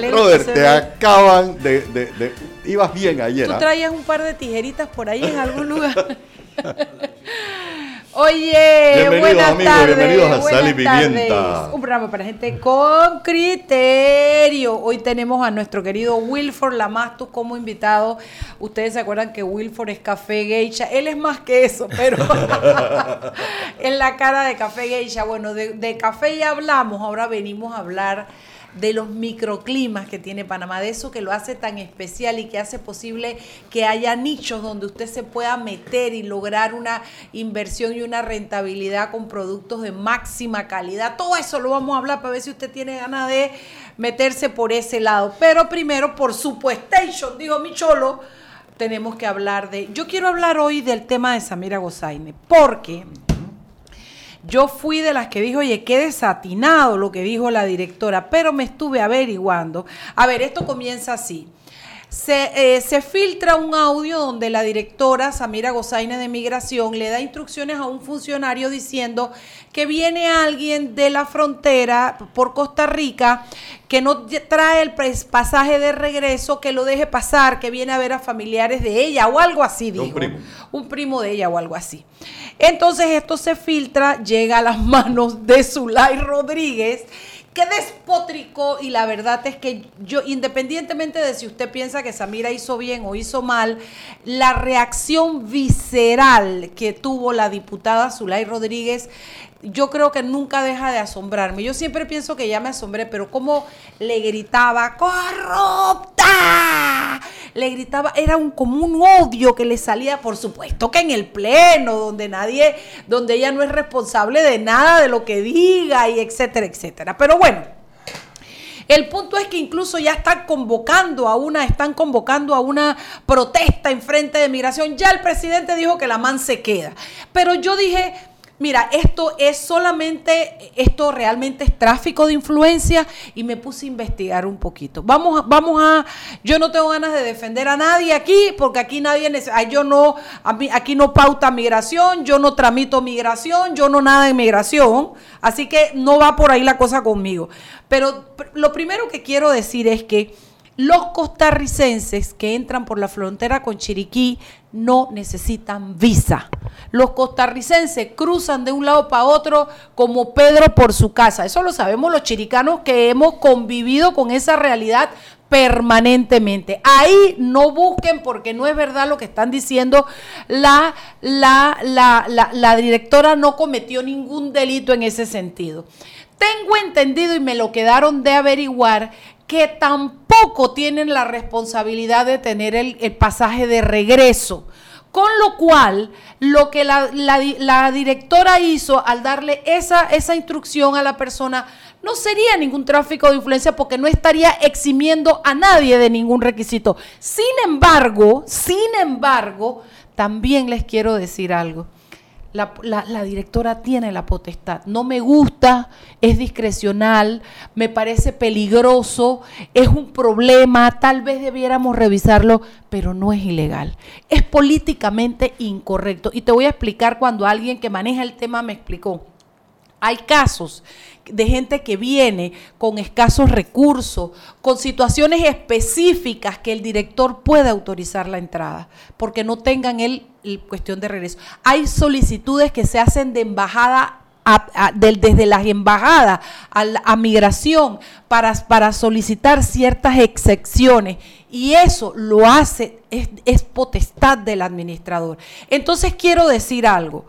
Te acaban de, de, Ibas bien ayer. Tú ¿ah? traías un par de tijeritas por ahí en algún lugar. Oye, bienvenidos buenas amigos, tardes, bienvenidos a Sal y Pimienta. Un programa para gente con criterio. Hoy tenemos a nuestro querido Wilford Lamastus como invitado. Ustedes se acuerdan que Wilford es café geisha. Él es más que eso, pero en la cara de café geisha. Bueno, de, de café ya hablamos, ahora venimos a hablar de los microclimas que tiene Panamá, de eso que lo hace tan especial y que hace posible que haya nichos donde usted se pueda meter y lograr una inversión y una rentabilidad con productos de máxima calidad. Todo eso lo vamos a hablar para ver si usted tiene ganas de meterse por ese lado. Pero primero, por supuesto, dijo mi cholo, tenemos que hablar de... Yo quiero hablar hoy del tema de Samira Gozaine, porque yo fui de las que dijo, oye, qué desatinado lo que dijo la directora, pero me estuve averiguando. A ver, esto comienza así. Se, eh, se, filtra un audio donde la directora Samira Gozaine de Migración le da instrucciones a un funcionario diciendo que viene alguien de la frontera por Costa Rica que no trae el pasaje de regreso, que lo deje pasar, que viene a ver a familiares de ella o algo así, dijo. Un primo. Un primo de ella o algo así. Entonces esto se filtra, llega a las manos de Zulay Rodríguez, que y la verdad es que yo, independientemente de si usted piensa que Samira hizo bien o hizo mal, la reacción visceral que tuvo la diputada Zulay Rodríguez yo creo que nunca deja de asombrarme. Yo siempre pienso que ya me asombré, pero como le gritaba, corrupta, le gritaba, era un como un odio que le salía, por supuesto que en el pleno, donde nadie, donde ella no es responsable de nada de lo que diga y etcétera, etcétera. Pero bueno. El punto es que incluso ya están convocando a una, están convocando a una protesta en frente de migración. Ya el presidente dijo que la man se queda. Pero yo dije, Mira, esto es solamente, esto realmente es tráfico de influencia y me puse a investigar un poquito. Vamos, vamos a, yo no tengo ganas de defender a nadie aquí porque aquí nadie, yo no, aquí no pauta migración, yo no tramito migración, yo no nada de migración, así que no va por ahí la cosa conmigo. Pero lo primero que quiero decir es que los costarricenses que entran por la frontera con Chiriquí no necesitan visa. Los costarricenses cruzan de un lado para otro como Pedro por su casa. Eso lo sabemos los chiricanos que hemos convivido con esa realidad permanentemente. Ahí no busquen porque no es verdad lo que están diciendo. La, la, la, la, directora no cometió ningún delito en ese sentido. Tengo entendido y me lo quedaron de averiguar que tampoco tienen la responsabilidad de tener el, pasaje de regreso. Con lo cual, lo que la, directora hizo al darle esa, esa instrucción a la persona no sería ningún tráfico de influencia porque no estaría eximiendo a nadie de ningún requisito. Sin embargo, sin embargo, también les quiero decir algo la, directora tiene la potestad. No me gusta, es discrecional, me parece peligroso, es un problema, tal vez debiéramos revisarlo, pero no es ilegal. Es políticamente incorrecto. Y te voy a explicar cuando alguien que maneja el tema me explicó. Hay casos de gente que viene con escasos recursos, con situaciones específicas que el director puede autorizar la entrada, porque no tengan el, cuestión de regreso. Hay solicitudes que se hacen de embajada desde las embajadas a, migración para, solicitar ciertas excepciones y eso lo hace, es potestad del administrador. Entonces quiero decir algo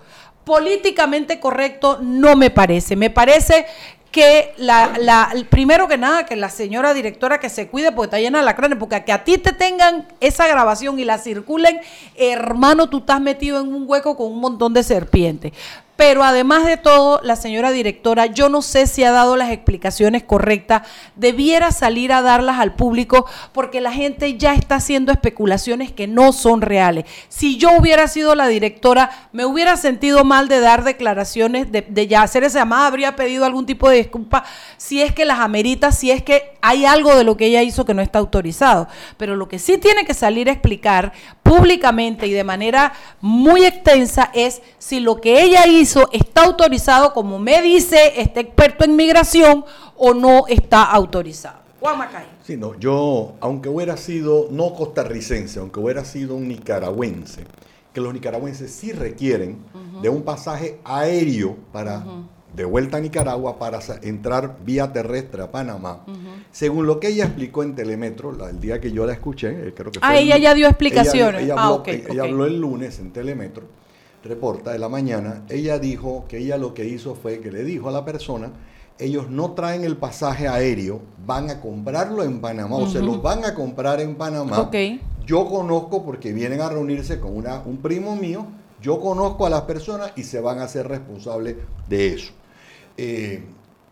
políticamente correcto no me parece. Me parece que la, la, primero que nada, que la señora directora que se cuide porque está llena de lacranes, porque que a ti te tengan esa grabación y la circulen, hermano, tú estás metido en un hueco con un montón de serpientes. Pero además de todo, la señora directora, yo no sé si ha dado las explicaciones correctas, debiera salir a darlas al público porque la gente ya está haciendo especulaciones que no son reales. Si yo hubiera sido la directora, me hubiera sentido mal de dar declaraciones, de, ya hacer esa llamada, habría pedido algún tipo de disculpa si es que las amerita, si es que hay algo de lo que ella hizo que no está autorizado. Pero lo que sí tiene que salir a explicar públicamente y de manera muy extensa es si lo que ella hizo está autorizado, como me dice este experto en migración, o no está autorizado. Juan Macay. Sí, no, yo, aunque hubiera sido no costarricense, aunque hubiera sido un nicaragüense, que los nicaragüenses sí requieren de un pasaje aéreo para de vuelta a Nicaragua para entrar vía terrestre a Panamá. Según lo que ella explicó en Telemetro, el día que yo la escuché, eh, creo que Ah, ella ya dio explicaciones. Ella, ah, ella habló el lunes en Telemetro, reporta de la mañana, ella dijo que ella lo que hizo fue que le dijo a la persona, ellos no traen el pasaje aéreo, van a comprarlo en Panamá o se los van a comprar en Panamá. Yo conozco porque vienen a reunirse con una, un primo mío, yo conozco a las personas y se van a hacer responsables de eso. Eh,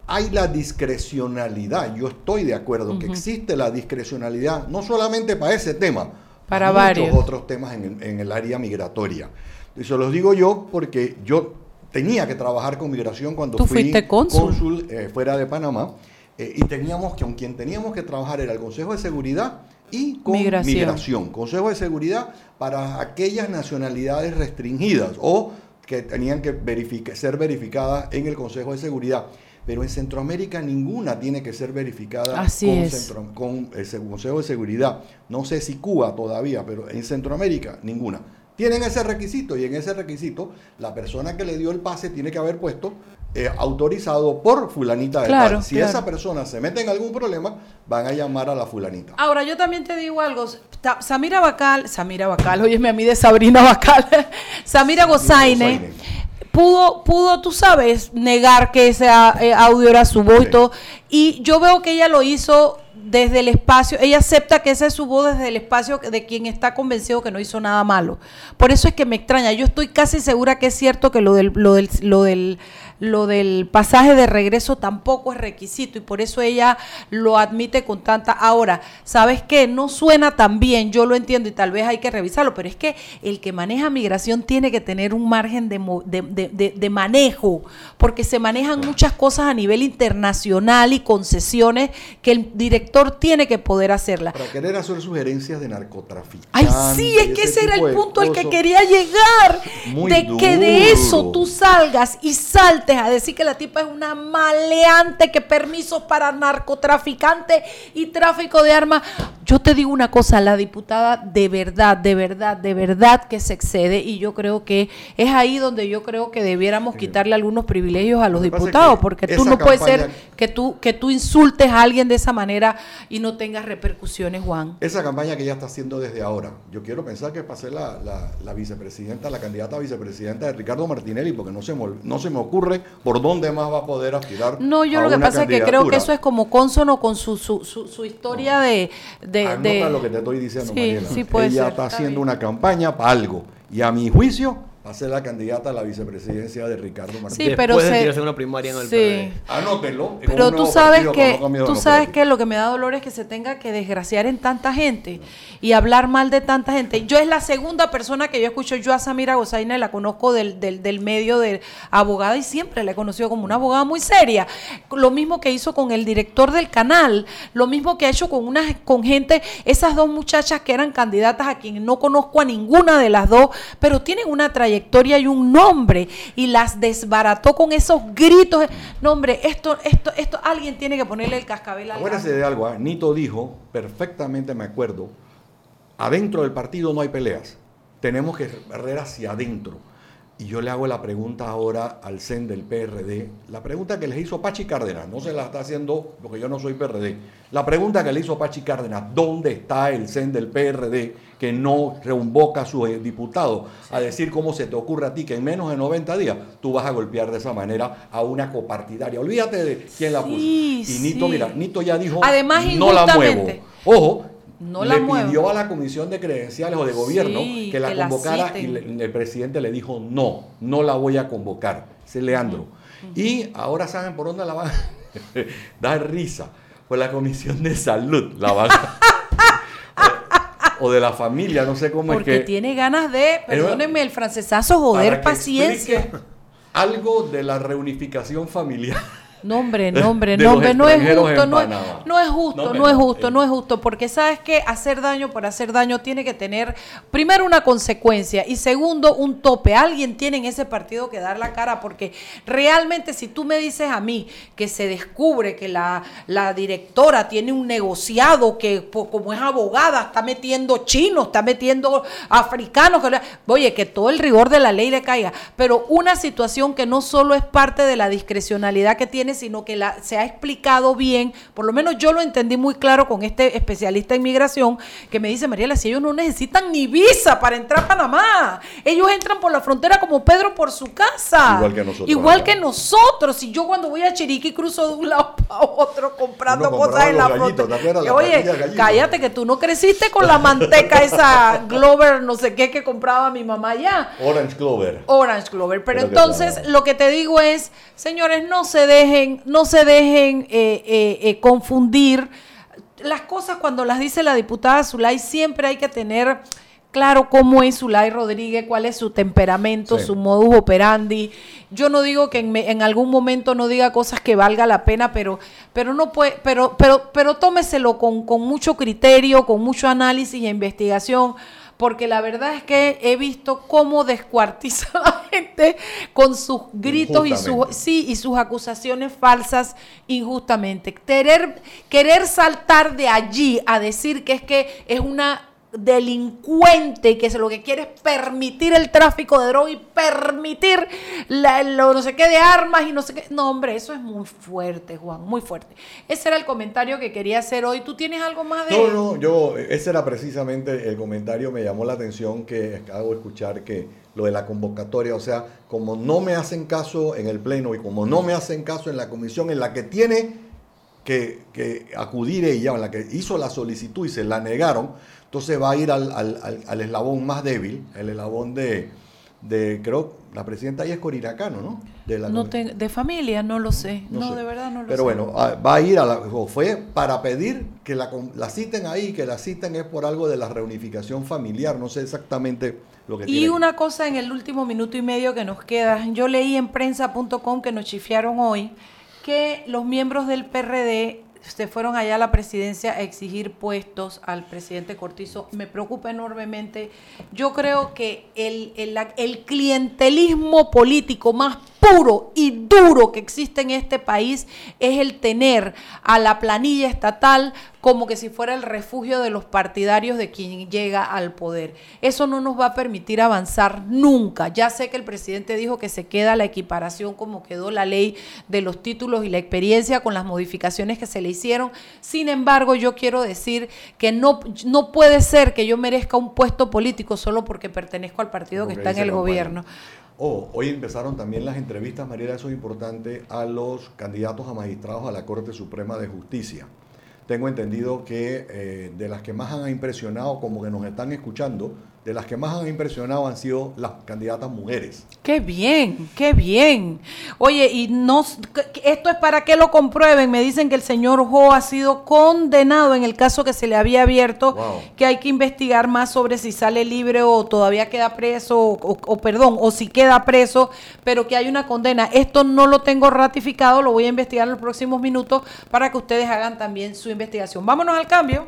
hay la discrecionalidad, yo estoy de acuerdo que existe la discrecionalidad, no solamente para ese tema, para varios otros temas en el, área migratoria. Y se los digo yo porque yo tenía que trabajar con migración cuando fui cónsul, eh, fuera de Panamá eh, y teníamos que, con quien teníamos que trabajar era el Consejo de Seguridad y con migración. Consejo de Seguridad para aquellas nacionalidades restringidas o que tenían que ser verificadas en el Consejo de Seguridad. Pero en Centroamérica ninguna tiene que ser verificada con, con el Consejo de Seguridad. No sé si Cuba todavía, pero en Centroamérica ninguna tienen ese requisito y en ese requisito la persona que le dio el pase tiene que haber puesto eh, autorizado por fulanita de claro, Si esa persona se mete en algún problema, van a llamar a la fulanita. Ahora, yo también te digo algo. Samira Bacal, Samira Bacal, óyeme a mí de Sabrina Bacal, Samira Gozaine, pudo, pudo, tú sabes, negar que ese eh, audio era su voto. Y yo veo que ella lo hizo desde el espacio, ella acepta que esa es su voz desde el espacio de quien está convencido que no hizo nada malo. Por eso es que me extraña. Yo estoy casi segura que es cierto que lo del, lo del, lo del lo del pasaje de regreso tampoco es requisito y por eso ella lo admite con tanta... Ahora, ¿sabes qué? No suena tan bien, yo lo entiendo y tal vez hay que revisarlo, pero es que el que maneja migración tiene que tener un margen de, de, de, manejo, porque se manejan muchas cosas a nivel internacional y concesiones que el director tiene que poder hacerlas. Para querer hacer sugerencias de narcotráfico. Ay, sí, es que ese era el punto al que quería llegar. de que de eso tú salgas y saltes a decir que la tipa es una maleante, que permisos para narcotraficantes y tráfico de armas. Yo te digo una cosa, la diputada de verdad, de verdad, de verdad que se excede y yo creo que es ahí donde yo creo que debiéramos quitarle algunos privilegios a los diputados, porque tú no puedes ser que tú, que tú insultes a alguien de esa manera y no tengas repercusiones, Juan. Esa campaña que ella está haciendo desde ahora, yo quiero pensar que pasé la, la, vicepresidenta, la candidata a vicepresidenta de Ricardo Martinelli, porque no se, no se me ocurre por dónde más va a poder aspirar. No, yo lo que pasa es que creo que eso es como consono con su, su, su, historia de, de, lo que te estoy diciendo, sí, Sí puede Ella está, haciendo una campaña para algo. Y a mi juicio, a ser la candidata a la vicepresidencia de Ricardo Martínez. Sí, pero Después se, una primaria en el sí. Anótelo. Pero tú sabes que tú sabes que lo que me da dolor es que se tenga que desgraciar en tanta gente y hablar mal de tanta gente. Yo es la segunda persona que yo escucho. Yo a Samira Gozaina la conozco del, del, del medio de abogada y siempre la he conocido como una abogada muy seria. Lo mismo que hizo con el director del canal, lo mismo que ha hecho con una con gente, esas dos muchachas que eran candidatas a quien no conozco a ninguna de las dos, pero tienen una trayectoria trayectoria y un nombre y las desbarató con esos gritos. No, hombre, esto, esto, esto, alguien tiene que ponerle el cascabel al Acuérdese de algo, ¿eh? Nito dijo, perfectamente me acuerdo, adentro del partido no hay peleas, tenemos que correr hacia adentro. Y yo le hago la pregunta ahora al CEN del PRD, la pregunta que le hizo Pachi Cárdenas, no se la está haciendo porque yo no soy PRD, la pregunta que le hizo Pachi Cárdenas, ¿dónde está el CEN del PRD que no reunboca a sus diputados a decir cómo se te ocurre a ti que en menos de 90 días tú vas a golpear de esa manera a una copartidaria? Olvídate de quién la puso. y Nito, mira, Nito ya dijo, Además, no la muevo. Ojo, no le pidió a la comisión de credenciales o de gobierno que la convocara y el presidente le dijo no, no la voy a convocar. Ese Leandro. Y ahora saben por dónde la van a dar risa. Por la comisión de salud la van o de la familia, no sé cómo es que. Porque tiene ganas de, perdónenme el francesazo, joder, paciencia. Algo de la reunificación familiar. No, hombre, no, hombre, no, hombre, no es justo, no es, no es justo, no, es justo, no es justo, porque sabes que hacer daño por hacer daño tiene que tener, primero, una consecuencia y segundo, un tope. Alguien tiene en ese partido que dar la cara, porque realmente si tú me dices a mí que se descubre que la, la directora tiene un negociado que como es abogada está metiendo chinos, está metiendo africanos, que, oye, que todo el rigor de la ley le caiga, pero una situación que no solo es parte de la discrecionalidad que tiene, sino que la, se ha explicado bien, por lo menos yo lo entendí muy claro con este especialista en migración, que me dice, Mariela, si ellos no necesitan ni visa para entrar a Panamá, ellos entran por la frontera como Pedro por su casa. Igual que nosotros. Igual que nosotros. Si yo cuando voy a Chiriquí cruzo de un lado para otro comprando cosas en la frontera. Oye, cállate que tú no creciste con la manteca esa Glover, no sé qué, que compraba mi mamá ya. Orange Glover. Orange Glover. Pero, entonces, lo que te digo es, señores, no se dejen, no se dejen eh, eh, eh, confundir. Las cosas cuando las dice la diputada Zulay siempre hay que tener claro cómo es Zulay Rodríguez, cuál es su temperamento, su modus operandi. Yo no digo que en, algún momento no diga cosas que valga la pena, pero, pero no puede, pero, pero, pero tómeselo con, con mucho criterio, con mucho análisis e investigación porque la verdad es que he visto cómo descuartiza a la gente con sus gritos y sus, sí, y sus acusaciones falsas injustamente. Querer, querer saltar de allí a decir que es que es una delincuente que lo que quiere es permitir el tráfico de droga y permitir la, lo no sé qué de armas y no sé qué. No, hombre, eso es muy fuerte, Juan, muy fuerte. Ese era el comentario que quería hacer hoy. ¿Tú tienes algo más de...? No, no, yo, ese era precisamente el comentario, me llamó la atención que acabo de escuchar que lo de la convocatoria, o sea, como no me hacen caso en el Pleno y como no me hacen caso en la comisión en la que tiene que, que acudir ella, en la que hizo la solicitud y se la negaron, entonces va a ir al, al, eslabón más débil, el eslabón de, de, creo, la presidenta ahí es coriracano, ¿no? De, la de familia, no lo sé. No, de verdad no lo sé. Pero bueno, ah, va a ir a la, fue para pedir que la, la, citen ahí, que la citen es por algo de la reunificación familiar, no sé exactamente lo que Y una cosa en el último minuto y medio que nos queda, yo leí en prensa.com que nos chifiaron hoy que los miembros del PRD se fueron allá a la presidencia a exigir puestos al presidente Cortizo. Me preocupa enormemente. Yo creo que el, el, el clientelismo político más puro y duro que existe en este país es el tener a la planilla estatal como que si fuera el refugio de los partidarios de quien llega al poder. Eso no nos va a permitir avanzar nunca. Ya sé que el presidente dijo que se queda la equiparación como quedó la ley de los títulos y la experiencia con las modificaciones que se le hicieron. Sin embargo, yo quiero decir que no, no puede ser que yo merezca un puesto político solo porque pertenezco al partido que está en el gobierno. Oh, hoy empezaron también las entrevistas, María, eso es importante, a los candidatos a magistrados a la Corte Suprema de Justicia. Tengo entendido que eh, de las que más han impresionado, como que nos están escuchando, de las que más han impresionado han sido las candidatas mujeres. Qué bien, qué bien. Oye, y no, esto es para que lo comprueben. Me dicen que el señor Ho ha sido condenado en el caso que se le había abierto, que hay que investigar más sobre si sale libre o todavía queda preso, o, perdón, o si queda preso, pero que hay una condena. Esto no lo tengo ratificado, lo voy a investigar en los próximos minutos para que ustedes hagan también su investigación. Vámonos al cambio.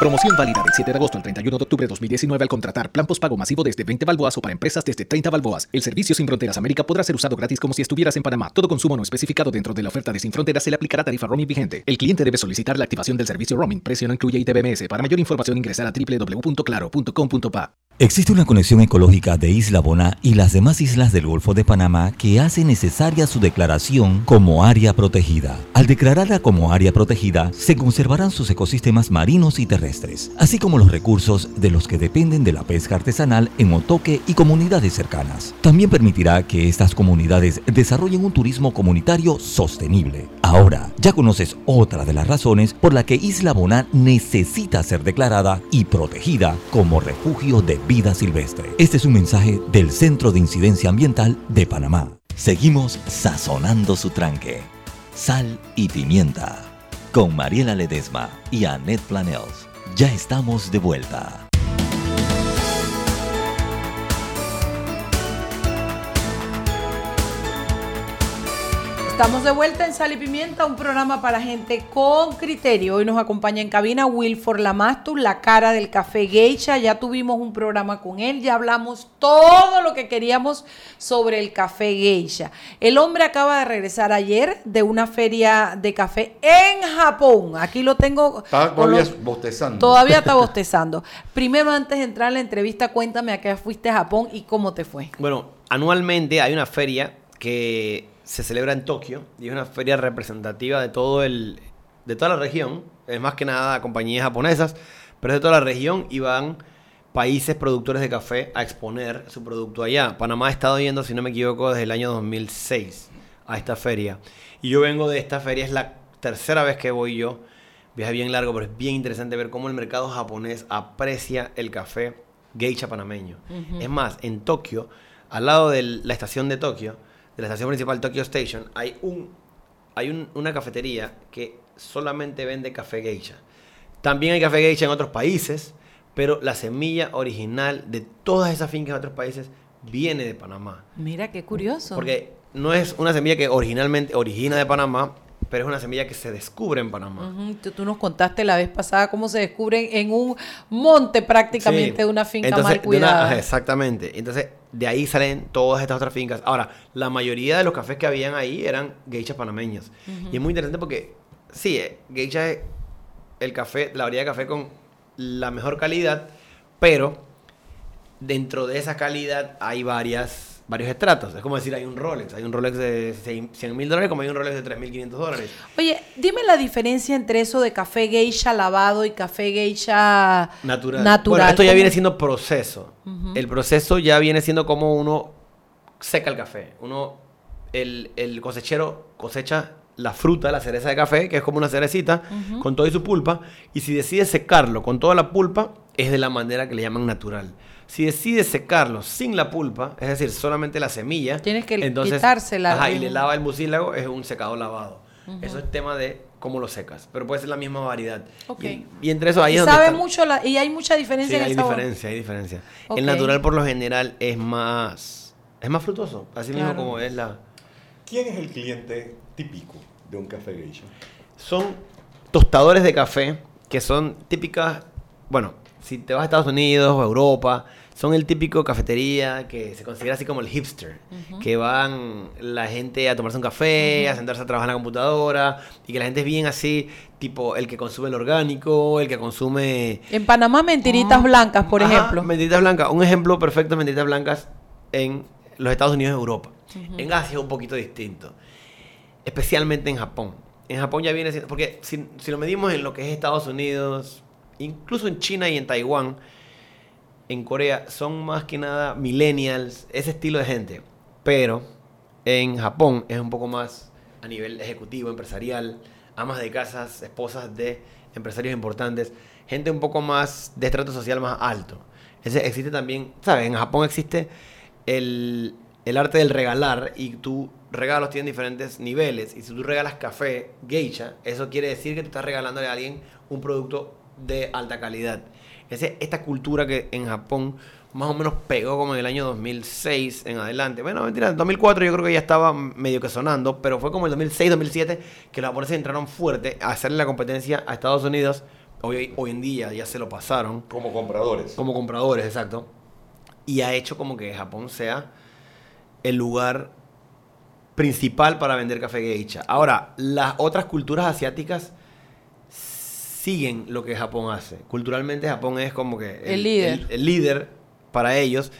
Promoción válida del 7 de agosto al 31 de octubre de 2019 al contratar plan postpago masivo desde 20 balboas o para empresas desde 30 balboas. El servicio Sin Fronteras América podrá ser usado gratis como si estuvieras en Panamá. Todo consumo no especificado dentro de la oferta de Sin Fronteras se le aplicará tarifa roaming vigente. El cliente debe solicitar la activación del servicio roaming. Precio no incluye ITBMS. Para mayor información ingresar a www.claro.com.pa. Existe una conexión ecológica de Isla Bona y las demás islas del Golfo de Panamá que hace necesaria su declaración como área protegida. Al declararla como área protegida, se conservarán sus ecosistemas marinos y terrestres, así como los recursos de los que dependen de la pesca artesanal en Otoque y comunidades cercanas. También permitirá que estas comunidades desarrollen un turismo comunitario sostenible. Ahora, ya conoces otra de las razones por la que Isla Bona necesita ser declarada y protegida como refugio de vida silvestre. Este es un mensaje del Centro de Incidencia Ambiental de Panamá. Seguimos sazonando su tranque. Sal y pimienta. Con Mariela Ledesma y Annette Planels. Ya estamos de vuelta. Estamos de vuelta en Sal y Pimienta, un programa para gente con criterio. Hoy nos acompaña en cabina Wilford Lamastus, la cara del café geisha. Ya tuvimos un programa con él, ya hablamos todo lo que queríamos sobre el café geisha. El hombre acaba de regresar ayer de una feria de café en Japón. Aquí lo tengo. Está todavía bostezando. Todavía está bostezando. Primero, antes de entrar en la entrevista, cuéntame a qué fuiste a Japón y cómo te fue. Bueno, anualmente hay una feria que se celebra en Tokio y es una feria representativa de todo el de toda la región, es más que nada compañías japonesas, pero es de toda la región y van países productores de café a exponer su producto allá. Panamá ha estado yendo, si no me equivoco, desde el año 2006 a esta feria. Y yo vengo de esta feria, es la tercera vez que voy yo. Viaje bien largo, pero es bien interesante ver cómo el mercado japonés aprecia el café geisha panameño. Es más, en Tokio, al lado de la estación de Tokio, de la estación principal Tokyo Station, hay, un, hay una cafetería que solamente vende café geisha. También hay café geisha en otros países, pero la semilla original de todas esas fincas en otros países viene de Panamá. Mira, qué curioso. Porque no es una semilla que originalmente origina de Panamá, pero es una semilla que se descubre en Panamá. tú, nos contaste la vez pasada cómo se descubren en un monte prácticamente de una finca mal cuidada. exactamente. Entonces, de ahí salen todas estas otras fincas. Ahora, la mayoría de los cafés que habían ahí eran geishas panameñas. Y es muy interesante porque, sí, eh, geisha es el café, la variedad de café con la mejor calidad, pero dentro de esa calidad hay varias varios estratos. Es como decir, hay un Rolex. Hay un Rolex de 100 mil dólares como hay un Rolex de 3.500 dólares. Oye, dime la diferencia entre eso de café geisha lavado y café geisha natural. natural. Bueno, esto ya viene siendo proceso. El proceso ya viene siendo como uno seca el café. Uno, el, el cosechero cosecha la fruta, la cereza de café, que es como una cerecita, con toda su pulpa, y si decide secarlo con toda la pulpa, es de la manera que le llaman natural. Si decides secarlo sin la pulpa, es decir, solamente la semilla, tienes que entonces, quitársela. Ajá, y le lava el mucílago, es un secado lavado. Eso es tema de cómo lo secas, pero puede ser la misma variedad. Okay. Y, entre eso ahí y sabe mucho la, y hay mucha diferencia sí, en el hay diferencia, hay diferencia. El natural por lo general es más es más frutoso, así mismo como es la ¿Quién es el cliente típico de un café geisha? Son tostadores de café que son típicas, bueno, si te vas a Estados Unidos o Europa, son el típico cafetería que se considera así como el hipster, que van la gente a tomarse un café, a sentarse a trabajar en la computadora, y que la gente es bien así, tipo el que consume el orgánico, el que consume... En Panamá, mentiritas blancas, por ejemplo. Mentiritas blancas, un ejemplo perfecto de mentiritas blancas en los Estados Unidos y Europa. En Asia es un poquito distinto, especialmente en Japón. En Japón ya viene siendo, porque si, si lo medimos en lo que es Estados Unidos, incluso en China y en Taiwán, en Corea son más que nada millennials, ese estilo de gente. Pero en Japón es un poco más a nivel ejecutivo, empresarial, amas de casas, esposas de empresarios importantes, gente un poco más de estrato social más alto. Ese, existe también, ¿sabes? En Japón existe el, el arte del regalar y tú regalos tienen diferentes niveles. Y si tú regalas café geisha, eso quiere decir que tú estás regalándole a alguien un producto de alta calidad esta cultura que en Japón más o menos pegó como en el año 2006 en adelante. Bueno, mentira, en 2004 yo creo que ya estaba medio que sonando, pero fue como el 2006, 2007 que los japoneses entraron fuerte a hacerle la competencia a Estados Unidos. Hoy, hoy en día ya se lo pasaron. Como compradores. Como compradores, exacto. Y ha hecho como que Japón sea el lugar principal para vender café geisha. Ahora, las otras culturas asiáticas siguen lo que Japón hace. Culturalmente Japón es como que el, líder. El, líder para ellos.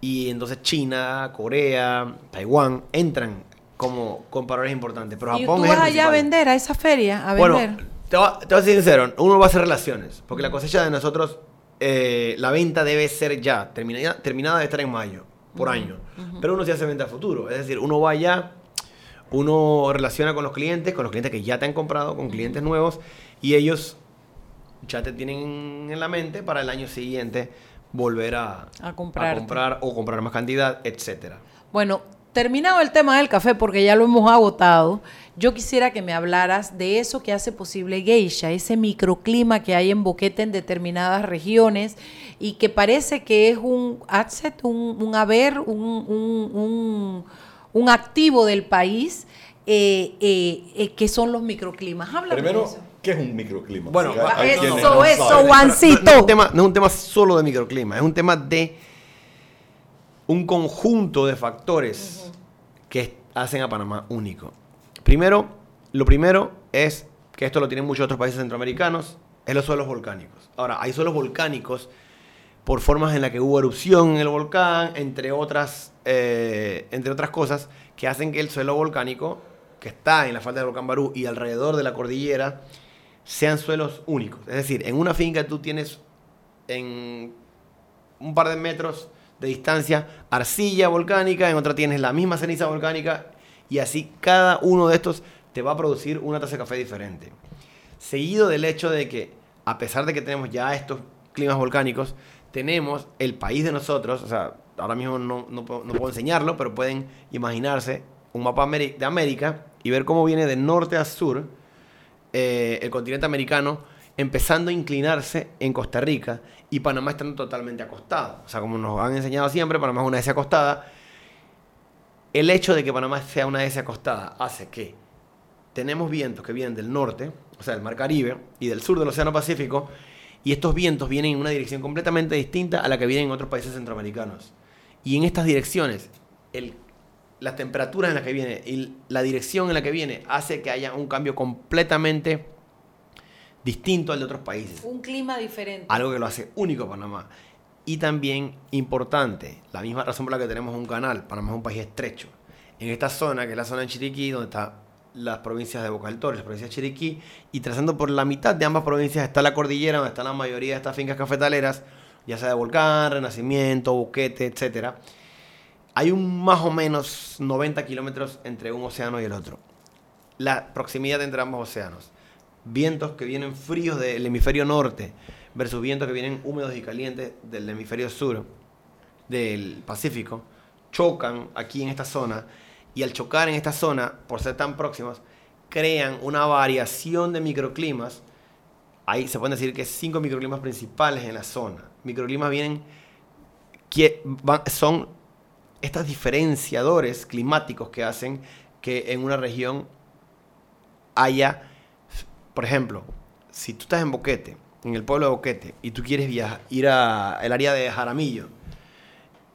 Y entonces China, Corea, Taiwán entran como compradores importantes. Pero Japón ¿Y tú vas allá a vender a esa feria? A bueno, vender? Te voy, a ser sincero, uno va a hacer relaciones. Porque la cosecha de nosotros, eh, la venta debe ser ya, terminada, terminada de estar en mayo, por año. Pero uno se hace venta a futuro. Es decir, uno va allá, uno relaciona con los clientes, con los clientes que ya te han comprado, con clientes nuevos, y ellos ya te tienen en la mente para el año siguiente volver a, a, comprar o comprar más cantidad, etcétera. Bueno, terminado el tema del café, porque ya lo hemos agotado, yo quisiera que me hablaras de eso que hace posible Geisha, ese microclima que hay en Boquete en determinadas regiones y que parece que es un asset, un, haber, un, un, activo del país, eh, eh, eh, que son los microclimas. Háblame de eso. ¿Qué es un microclima? Bueno, eso, eso, Juancito. No, es un tema, no es un tema solo de microclima, es un tema de un conjunto de factores que hacen a Panamá único. Primero, lo primero es que esto lo tienen muchos otros países centroamericanos, es los suelos volcánicos. Ahora, hay suelos volcánicos por formas en las que hubo erupción en el volcán, entre otras, eh, entre otras cosas, que hacen que el suelo volcánico, que está en la falda del volcán Barú y alrededor de la cordillera, sean suelos únicos. Es decir, en una finca tú tienes en un par de metros de distancia arcilla volcánica, en otra tienes la misma ceniza volcánica y así cada uno de estos te va a producir una taza de café diferente. Seguido del hecho de que, a pesar de que tenemos ya estos climas volcánicos, tenemos el país de nosotros, o sea, ahora mismo no, no, puedo enseñarlo, pero pueden imaginarse un mapa de América y ver cómo viene de norte a sur eh, el continente americano empezando a inclinarse en Costa Rica y Panamá estando totalmente acostado. O sea, como nos han enseñado siempre, Panamá es una S acostada. El hecho de que Panamá sea una S acostada hace que tenemos vientos que vienen del norte, o sea, del Mar Caribe, y del sur del Océano Pacífico, y estos vientos vienen en una dirección completamente distinta a la que vienen en otros países centroamericanos. Y en estas direcciones, el las temperaturas en las que viene y la dirección en la que viene hace que haya un cambio completamente distinto al de otros países. Un clima diferente. Algo que lo hace único Panamá. Y también importante, la misma razón por la que tenemos un canal, Panamá es un país estrecho. En esta zona, que es la zona de Chiriquí, donde están las provincias de Boca del Toro, las provincias de Chiriquí, y trazando por la mitad de ambas provincias está la cordillera, donde están la mayoría de estas fincas cafetaleras, ya sea de Volcán, Renacimiento, Boquete, etcétera hay un más o menos 90 kilómetros entre un océano y el otro. La proximidad entre ambos océanos. Vientos que vienen fríos del hemisferio norte versus vientos que vienen húmedos y calientes del hemisferio sur, del Pacífico, chocan aquí en esta zona y al chocar en esta zona, por ser tan próximos, crean una variación de microclimas. Ahí se pueden decir que cinco microclimas principales en la zona. Microclimas vienen que son estos diferenciadores climáticos que hacen que en una región haya, por ejemplo, si tú estás en Boquete, en el pueblo de Boquete, y tú quieres viajar, ir al área de Jaramillo,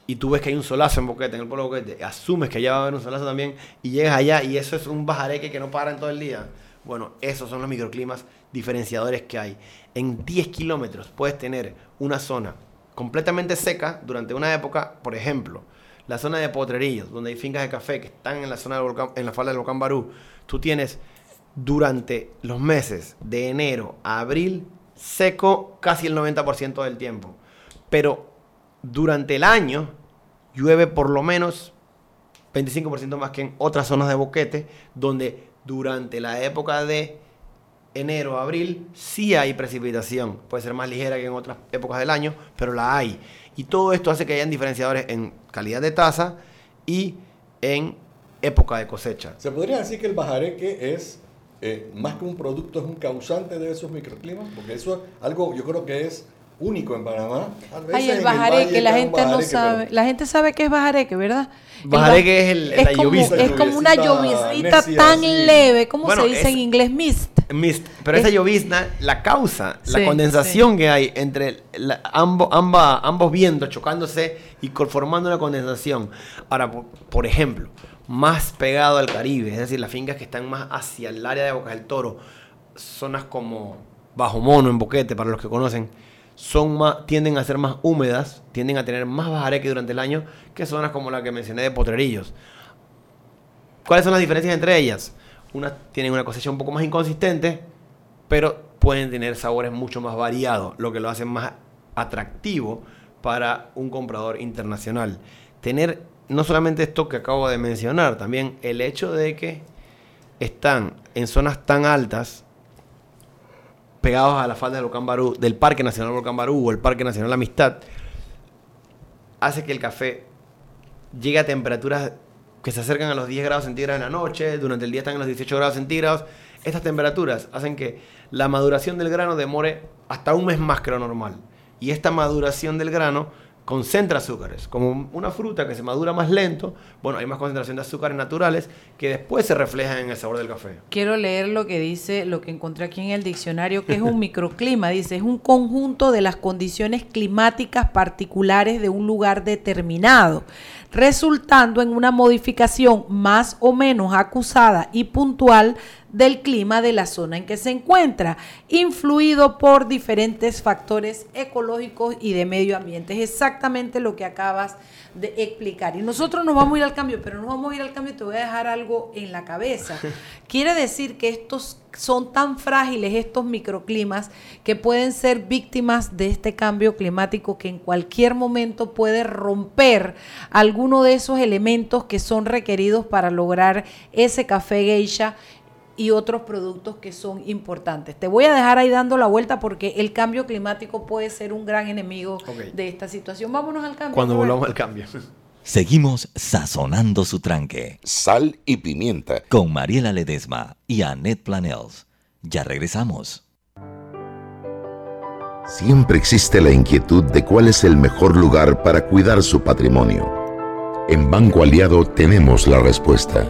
y tú ves que hay un solazo en Boquete, en el pueblo Boquete, asumes que allá va a haber un solazo también y llegas allá y eso es un bajareque que no para en todo el día. Bueno, esos son los microclimas diferenciadores que hay. En 10 kilómetros puedes tener una zona completamente seca durante una época, por ejemplo, la zona de Potrerillos, donde hay fincas de café que están en la zona del volcán, en la falda del volcán Barú, tú tienes durante los meses de enero a abril seco casi el 90% del tiempo. Pero durante el año llueve por lo menos 25% más que en otras zonas de boquete, donde durante la época de enero a abril sí hay precipitación. Puede ser más ligera que en otras épocas del año, pero la hay. Y todo esto hace que hayan diferenciadores en calidad de taza y en época de cosecha. Se podría decir que el bajareque es eh, más que un producto, es un causante de esos microclimas, porque eso es algo, yo creo que es único en Panamá. Ay, el bajareque, la gente no sabe. La gente sabe que es bajareque, ¿verdad? Bajareque es, el, es, como, es como una lloviznita tan leve, ¿cómo se dice en inglés? Mist. Mist. Pero esa llovizna la causa, la condensación que hay entre ambos, ambos vientos chocándose y formando una condensación. Ahora, por ejemplo, más pegado al Caribe, es decir, las fincas que están más hacia el área de Bocas del Toro, zonas como Bajo Mono, en Boquete, para los que conocen, son más, tienden a ser más húmedas, tienden a tener más bajareque durante el año que zonas como la que mencioné de Potrerillos. ¿Cuáles son las diferencias entre ellas? Unas tienen una cosecha un poco más inconsistente, pero pueden tener sabores mucho más variados, lo que lo hace más atractivo para un comprador internacional. Tener no solamente esto que acabo de mencionar, también el hecho de que están en zonas tan altas, pegados a la falda del volcán del Parque Nacional Volcán Barú o el Parque Nacional Amistad, hace que el café llegue a temperaturas que se acercan a los 10 grados centígrados en la noche, durante el día están en los 18 grados centígrados. Estas temperaturas hacen que la maduración del grano demore hasta un mes más que lo normal. Y esta maduración del grano concentra azúcares, como una fruta que se madura más lento, bueno, hay más concentración de azúcares naturales que después se reflejan en el sabor del café. Quiero leer lo que dice, lo que encontré aquí en el diccionario, que es un microclima, dice, es un conjunto de las condiciones climáticas particulares de un lugar determinado, resultando en una modificación más o menos acusada y puntual del clima de la zona en que se encuentra, influido por diferentes factores ecológicos y de medio ambiente. Es exactamente lo que acabas de explicar. Y nosotros nos vamos a ir al cambio, pero no vamos a ir al cambio, te voy a dejar algo en la cabeza. Quiere decir que estos son tan frágiles, estos microclimas, que pueden ser víctimas de este cambio climático que en cualquier momento puede romper alguno de esos elementos que son requeridos para lograr ese café geisha y otros productos que son importantes. Te voy a dejar ahí dando la vuelta porque el cambio climático puede ser un gran enemigo de esta situación. Vámonos al cambio. Cuando volvamos al cambio. Seguimos sazonando su tranque. Sal y pimienta. Con Mariela Ledesma y Annette Planels. Ya regresamos. Siempre existe la inquietud de cuál es el mejor lugar para cuidar su patrimonio. En Banco Aliado tenemos la respuesta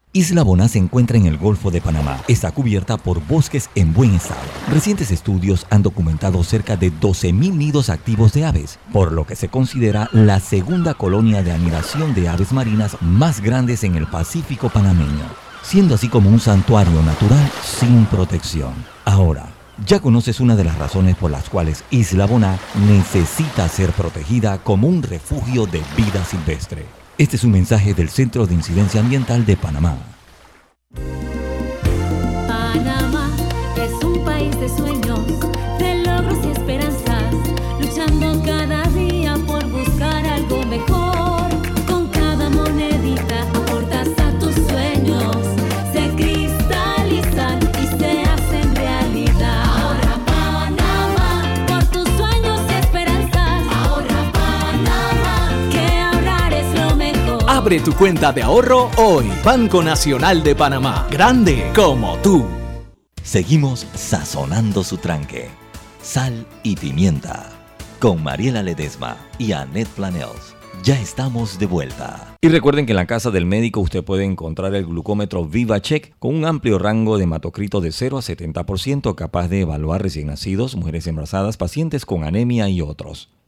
Isla Boná se encuentra en el Golfo de Panamá. Está cubierta por bosques en buen estado. Recientes estudios han documentado cerca de 12.000 nidos activos de aves, por lo que se considera la segunda colonia de anidación de aves marinas más grandes en el Pacífico panameño, siendo así como un santuario natural sin protección. Ahora, Ya conoces una de las razones por las cuales Isla Boná necesita ser protegida como un refugio de vida silvestre. Este es un mensaje del Centro de Incidencia Ambiental de Panamá. Abre tu cuenta de ahorro hoy. Banco Nacional de Panamá. Grande como tú. Seguimos sazonando su tranque. Sal y pimienta. Con Mariela Ledesma y Annette Planels. Ya estamos de vuelta. Y recuerden que en la casa del médico usted puede encontrar el glucómetro VivaCheck con un amplio rango de hematocrito de 0 a 70% capaz de evaluar recién nacidos, mujeres embarazadas, pacientes con anemia y otros.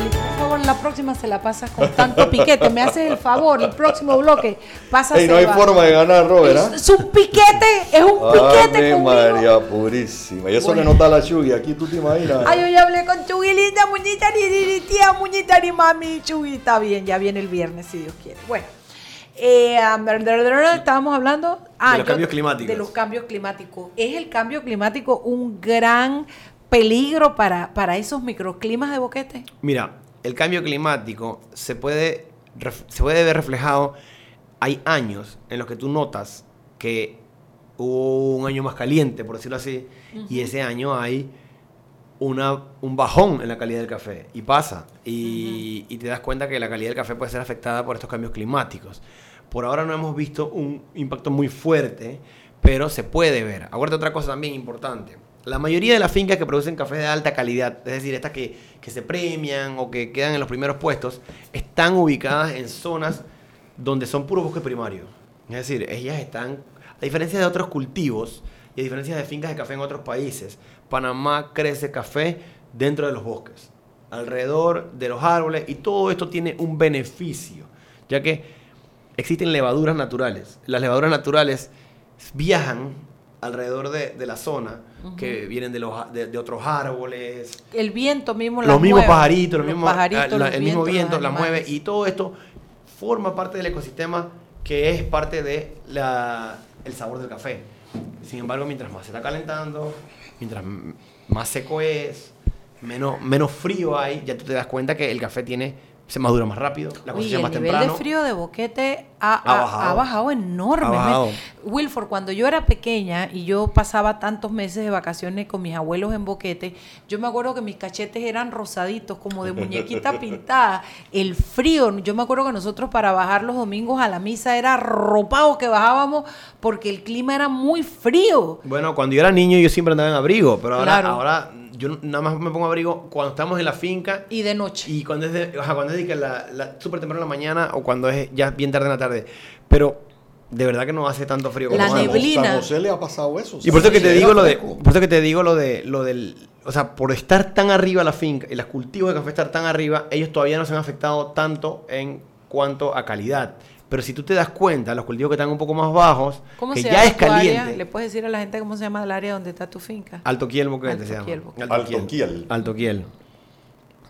Y por favor, la próxima se la pasas con tanto piquete. Me haces el favor, el próximo bloque pasa Ey, no hay forma de ganar, Robert, ¿ah? Es un piquete, es un piquete Ave conmigo. María purísima. Y eso Bueno. le nota a la Chugi. Aquí tú te imaginas. Ay, yo ya hablé con Chugui, linda muñita, ni, ni, ni tía, muñita, ni mami. Chugui, está bien, ya viene el viernes, si Dios quiere. Bueno, eh, um, estábamos hablando ah, De los yo- cambios climáticos. De los cambios climáticos. ¿Es el cambio climático un gran peligro para, para esos microclimas de boquete? Mira, el cambio climático se puede, se puede ver reflejado. Hay años en los que tú notas que hubo un año más caliente, por decirlo así, y ese año hay una, un bajón en la calidad del café. Y pasa. Y, y te das cuenta que la calidad del café puede ser afectada por estos cambios climáticos. Por ahora no hemos visto un impacto muy fuerte, pero se puede ver. Acuérdate otra cosa también importante. La mayoría de las fincas que producen café de alta calidad, es decir, estas que, que se premian o que quedan en los primeros puestos, están ubicadas en zonas donde son puros bosques primarios. Es decir, ellas están, a diferencia de otros cultivos y a diferencia de fincas de café en otros países, Panamá crece café dentro de los bosques, alrededor de los árboles y todo esto tiene un beneficio, ya que existen levaduras naturales. Las levaduras naturales viajan alrededor de, de la zona que vienen de, los, de, de otros árboles, El viento mismo los las mismos pajaritos, los mismos, pajaritos, ah, la- los el mismo viento los la mueve y todo esto forma parte del ecosistema que es parte de la, el sabor del café. Sin embargo, mientras más se está calentando, mientras más seco es, menos, menos frío hay, ya tú te das cuenta que el café tiene se madura más rápido, la cosecha el más nivel temprano. de frío de boquete ha, Ha ha- bajado. ha bajado bajado. Wilford, cuando yo era pequeña y yo pasaba tantos meses de vacaciones con mis abuelos en boquete, yo me acuerdo que mis cachetes eran rosaditos, como de muñequita pintada. El frío, yo me acuerdo que nosotros para bajar los domingos a la misa era ropado que bajábamos porque el clima era muy frío. Bueno, cuando yo era niño yo siempre andaba en abrigo, pero ahora, Claro. ahora yo nada más me pongo abrigo cuando estamos en la finca Y de noche. y cuando es de, o sea, cuando es de que la, la- súper temprano en la mañana o cuando es ya bien tarde en la tarde. Pero de verdad que no hace tanto frío La como antes. neblina. San José le ha pasado eso. Y por eso que te digo lo de, por eso que te digo lo de, lo del, o sea, por estar tan arriba la finca y los cultivos de café estar tan arriba, ellos todavía no se han afectado tanto en cuanto a calidad. Pero si tú te das cuenta, los cultivos que están un poco más bajos, ¿Cómo que se ya llama es tu área? caliente. ¿Le puedes decir a la gente cómo se llama el área donde está tu finca? Alto Kiel Alto se llama. Kiel. Alto Kiel. Alto Kiel.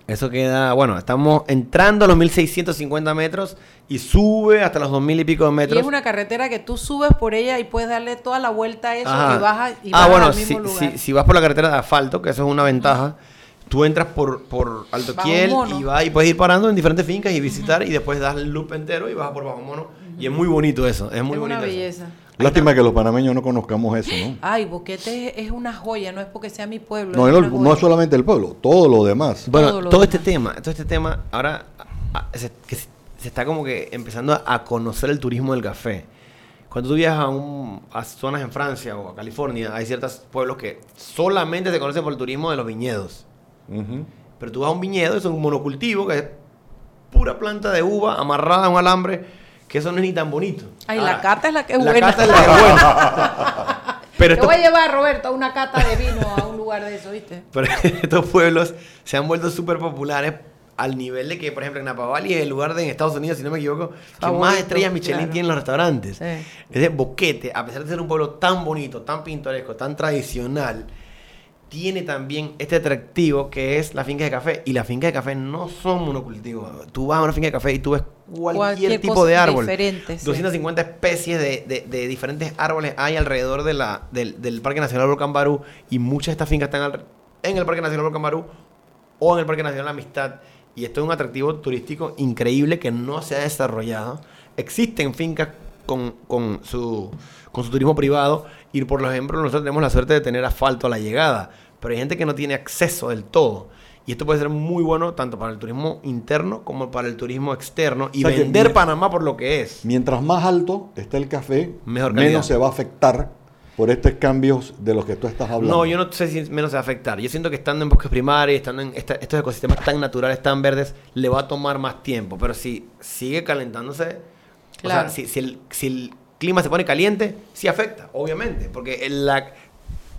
Eso queda, bueno, estamos entrando a los 1650 metros y sube hasta los 2000 y pico de Y metros. es una carretera que tú subes por ella y puedes darle toda la vuelta a eso Ajá. y bajas y ah, bajas bueno, al si, mismo lugar. si- si vas por la carretera de asfalto, que eso es una ventaja, tú entras por, por Alto Kiel y, vas, y puedes ir parando en diferentes fincas y visitar y después das el loop entero y bajas por Bajo Mono. Y es muy bonito eso, es muy es bonito. una eso. belleza. Lástima que los panameños no conozcamos eso, ¿no? Ay, Boquete es una joya, no es porque sea mi pueblo. No, es no, es solamente el pueblo, todo lo demás. Bueno, Todo este tema, todo este tema, ahora a- a- se, que se- se está como que empezando a, a conocer el turismo del café. Cuando tú viajas a, un- a zonas en Francia o a California, hay ciertos pueblos que solamente se conocen por el turismo de los viñedos. Pero tú vas a un viñedo, eso es un monocultivo, que es pura planta de uva amarrada a un alambre, que eso no es ni tan bonito. Ay, la cata es la que es la buena. cata es la que es buena. Pero Te voy a llevar, Roberto, a una cata de vino a un lugar de eso, ¿viste? Pero estos pueblos se han vuelto súper populares al nivel de que, por ejemplo, en Napa Valley es el lugar de en Estados Unidos, si no me equivoco, que más estrellas Michelin tienen los restaurantes. Es de Boquete, a pesar de ser un pueblo tan bonito, tan pintoresco, tan tradicional, tiene también este atractivo que es la finca de café. Y las fincas de café no son monocultivos. Tú vas a una finca de café y tú ves cualquier, tipo de árbol. 250 especies de, de, diferentes árboles hay alrededor de la, del, del Parque Nacional Volcán Barú. Y muchas de estas fincas están en el Parque Nacional Volcán Barú o en el Parque Nacional Amistad. Y esto es un atractivo turístico increíble que no se ha desarrollado. Existen fincas con, con, su, con su turismo privado y por ejemplo nosotros tenemos la suerte de tener asfalto a la llegada, pero hay gente que no tiene acceso del todo. Y esto puede ser muy bueno tanto para el turismo interno como para el turismo externo y vender Panamá por lo que es. Mientras más alto esté el café, menos se va a afectar por estos cambios de los que tú estás hablando. No, yo no sé si menos se va a afectar. Yo siento que estando en bosques primarios, estando en estos ecosistemas tan naturales, tan verdes, le va a tomar más tiempo. Pero si sigue calentándose, o sea, si, el, si el clima se pone caliente, sí afecta, obviamente, porque el, la,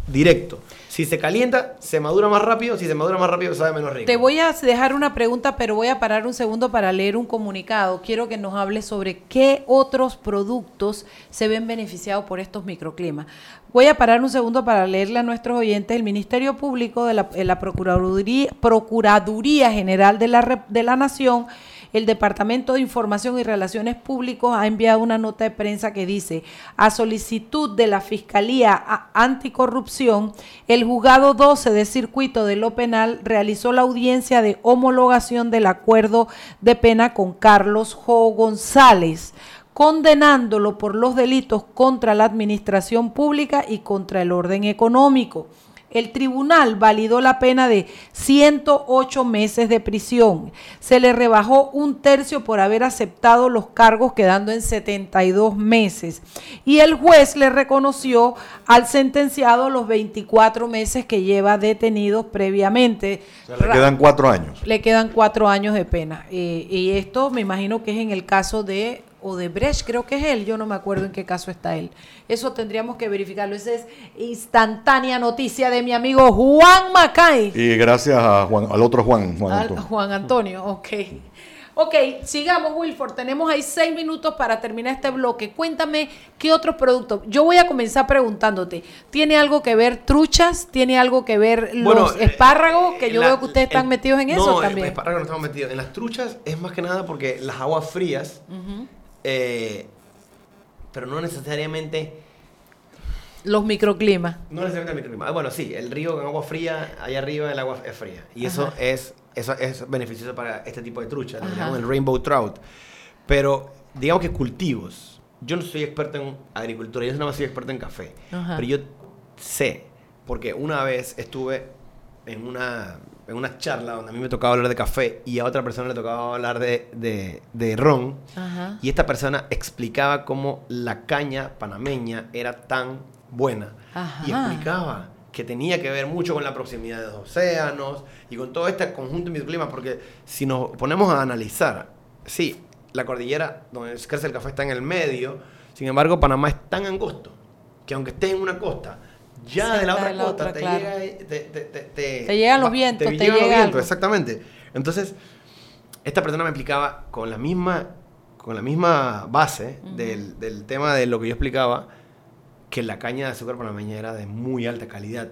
directo. Si se calienta, se madura más rápido. Si se madura más rápido, sabe menos rico. Te voy a dejar una pregunta, pero voy a parar un segundo para leer un comunicado. Quiero que nos hables sobre qué otros productos se ven beneficiados por estos microclimas. Voy a parar un segundo para leerle a nuestros oyentes. El Ministerio Público de la, Procuraduría, Procuraduría, General de la, de la Nación el Departamento de Información y Relaciones Públicas ha enviado una nota de prensa que dice, a solicitud de la Fiscalía Anticorrupción, el juzgado 12 de circuito de lo penal realizó la audiencia de homologación del acuerdo de pena con Carlos Jo González condenándolo por los delitos contra la administración pública y contra el orden económico el tribunal validó la pena de 108 meses de prisión. Se le rebajó un tercio por haber aceptado los cargos quedando en 72 meses. Y el juez le reconoció al sentenciado los 24 meses que lleva detenido previamente. le quedan cuatro años. Le quedan cuatro años de pena. Eh, y esto me imagino que es en el caso de o de Brecht, creo que es él, yo no me acuerdo en qué caso está él. Eso tendríamos que verificarlo. Esa es instantánea noticia de mi amigo Juan Macay. Y gracias a Juan, al otro Juan, Juan Antonio. Juan Antonio, ok. Ok, sigamos, Wilford. Tenemos ahí seis minutos para terminar este bloque. Cuéntame qué otros productos. Yo voy a comenzar preguntándote. ¿Tiene algo que ver truchas? ¿Tiene algo que ver los eh, espárragos? Que yo veo que ustedes están metidos en eso también. No, espárragos no estamos metidos. En las truchas es más que nada porque las aguas frías eh, pero no necesariamente... Los microclimas. No necesariamente el microclima. Ah, bueno, sí, el río con agua fría, allá arriba el agua es fría. Y eso es, eso es beneficioso para este tipo de trucha, lo el rainbow trout. Pero digamos que cultivos. Yo no soy experto en agricultura, yo nada más soy experto en café. Pero yo sé, porque una vez estuve en una en una charla donde a mí me tocaba hablar de café y a otra persona le tocaba hablar de, de, ron. Y esta persona explicaba cómo la caña panameña era tan buena. Y explicaba que tenía que ver mucho con la proximidad de los océanos y con todo este conjunto de microclimas, porque si nos ponemos a analizar, sí, la cordillera donde crece el café está en el medio, sin embargo Panamá es tan angosto que aunque esté en una costa, ya de la otra costa te, llega, te, llegan los vientos, te, llegan los vientos, exactamente. Entonces, esta persona me explicaba con la misma, con la misma base del, del, tema de lo que yo explicaba, que la caña de azúcar panameña era de muy alta calidad.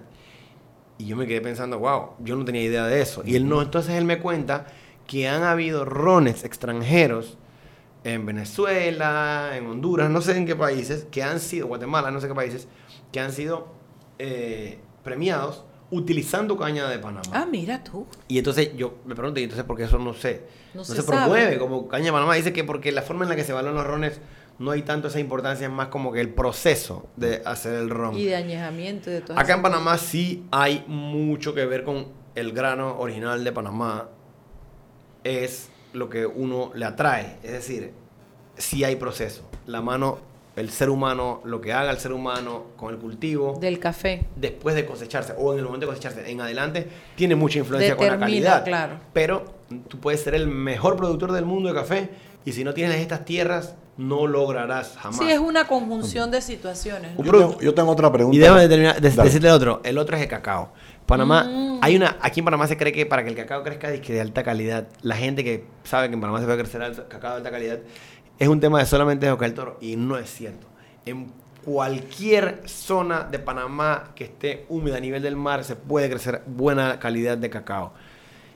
Y yo me quedé pensando, wow, yo no tenía idea de eso. Y él no, entonces él me cuenta que han habido rones extranjeros en Venezuela, en Honduras, no sé en qué países, que han sido, Guatemala, no sé qué países, que han sido eh, premiados utilizando caña de Panamá. Ah, mira tú. Y entonces yo me pregunto, ¿y entonces por qué eso no se, no, se, promueve como caña de Panamá? Dice que porque la forma en la que se valoran los rones no hay tanto esa importancia, es más como que el proceso de hacer el ron. Y de añejamiento de todo Acá en Panamá sí hay mucho que ver con el grano original de Panamá. Es lo que uno le atrae. Es decir, sí hay proceso. La mano el ser humano, lo que haga el ser humano con el cultivo. Del café. Después de cosecharse o en el momento de cosecharse en adelante, tiene mucha influencia con la calidad. claro. Pero tú puedes ser el mejor productor del mundo de café y si no tienes estas tierras, no lograrás jamás. Sí, es una conjunción de situaciones. Yo, tengo, otra pregunta. Y déjame terminar, de, decirle otro. El otro es el cacao. Panamá, mm. hay una, aquí en Panamá se cree que para que el cacao crezca es que de alta calidad, la gente que sabe que en Panamá se puede crecer el cacao de alta calidad, es un tema de solamente de el toro y no es cierto. En cualquier zona de Panamá que esté húmeda a nivel del mar se puede crecer buena calidad de cacao.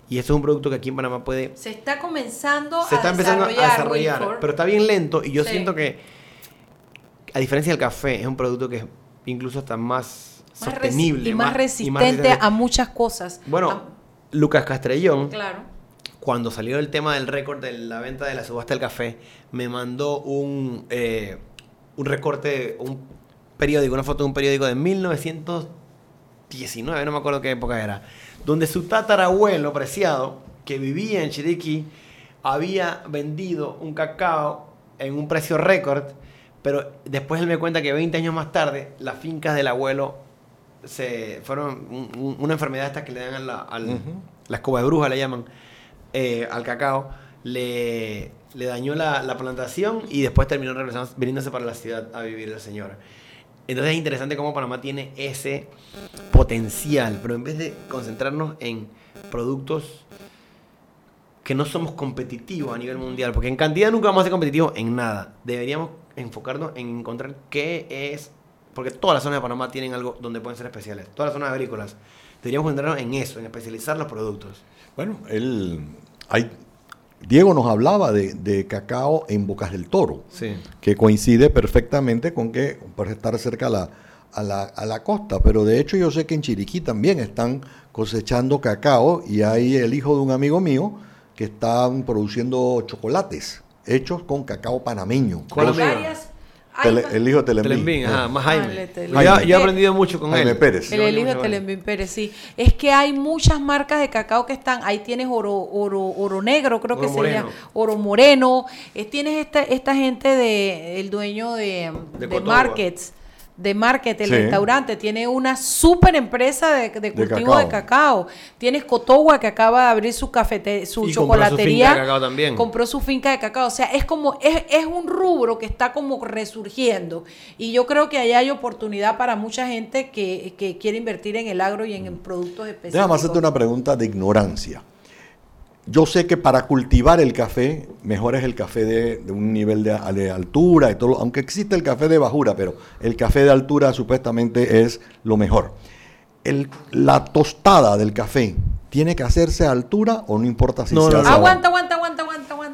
Y esto es un producto que aquí en Panamá puede... Se está comenzando se está empezando a desarrollar, pero está bien lento y yo siento que, a diferencia del café, es un producto que incluso está más, sostenible. Y más, resistente a muchas cosas. Bueno, Lucas Castrellón, claro. Cuando salió el tema del récord de la venta de la subasta del café, me mandó un, eh, un recorte, un periódico, una foto de un periódico de 1919, no me acuerdo qué época era donde su tatarabuelo preciado, que vivía en Chiriquí, había vendido un cacao en un precio récord, pero después él me cuenta que 20 años más tarde, las fincas del abuelo se fueron una enfermedad esta que le dan a la, la escoba de bruja, le llaman, eh, al cacao, le, le dañó la, la, plantación y después terminó regresando, viniéndose para la ciudad a vivir el señor. Entonces es interesante cómo Panamá tiene ese potencial, pero en vez de concentrarnos en productos que no somos competitivos a nivel mundial, porque en cantidad nunca vamos a ser competitivos en nada. Deberíamos enfocarnos en encontrar qué es, porque todas las zonas de Panamá tienen algo donde pueden ser especiales, todas las zonas agrícolas. Deberíamos concentrarnos en eso, en especializar los productos. Bueno, él, hay Diego nos hablaba de, cacao en Bocas del Toro, que coincide perfectamente con que por estar cerca a la, costa, pero de hecho yo sé que en Chiriquí también están cosechando cacao y hay el hijo de un amigo mío que están produciendo chocolates hechos con cacao panameño. ¿Cuál el hijo de Telembín. más Jaime. yo, he aprendido mucho con Jaime Pérez. El, hijo de Telembín Pérez, sí. Es que hay muchas marcas de cacao que están, ahí tienes oro, oro, oro negro, creo que se llama, oro moreno. tienes esta, esta gente de, el dueño de, de Markets de market, el restaurante, tiene una super empresa de, cultivo de cacao. Tienes Cotowa que acaba de abrir su cafete, su chocolatería. Compró su finca de cacao también. Compró su finca de cacao. O sea, es como, es, es un rubro que está como resurgiendo. Y yo creo que ahí hay oportunidad para mucha gente que, que quiere invertir en el agro y en, productos específicos. Déjame hacerte una pregunta de ignorancia. Yo sé que para cultivar el café, mejor es el café de, un nivel de, altura y todo, aunque existe el café de bajura, pero el café de altura supuestamente es lo mejor. la tostada del café, ¿tiene que hacerse a altura o no importa si se hace Aguanta, aguanta, aguanta, aguanta,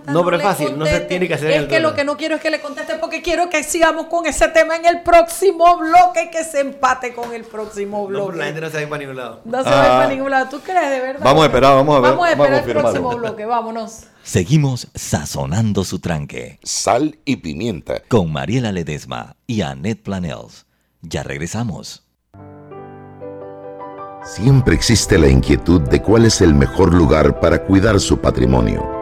No, pero es fácil, no se tiene que hacer Es que lo que no quiero es que le conteste porque quiero que sigamos con ese tema en el próximo bloque, que se empate con el próximo bloque. No, la gente no se va a ir para ningún lado. No se va a ir para ah. ningún lado. ¿Tú crees de verdad? Vamos a esperar, vamos a ver. Vamos a esperar el próximo bloque, vámonos. Seguimos sazonando su tranque. Sal y pimienta. Con Mariela Ledesma y Annette Planels. Ya regresamos. Siempre existe la inquietud de cuál es el mejor lugar para cuidar su patrimonio.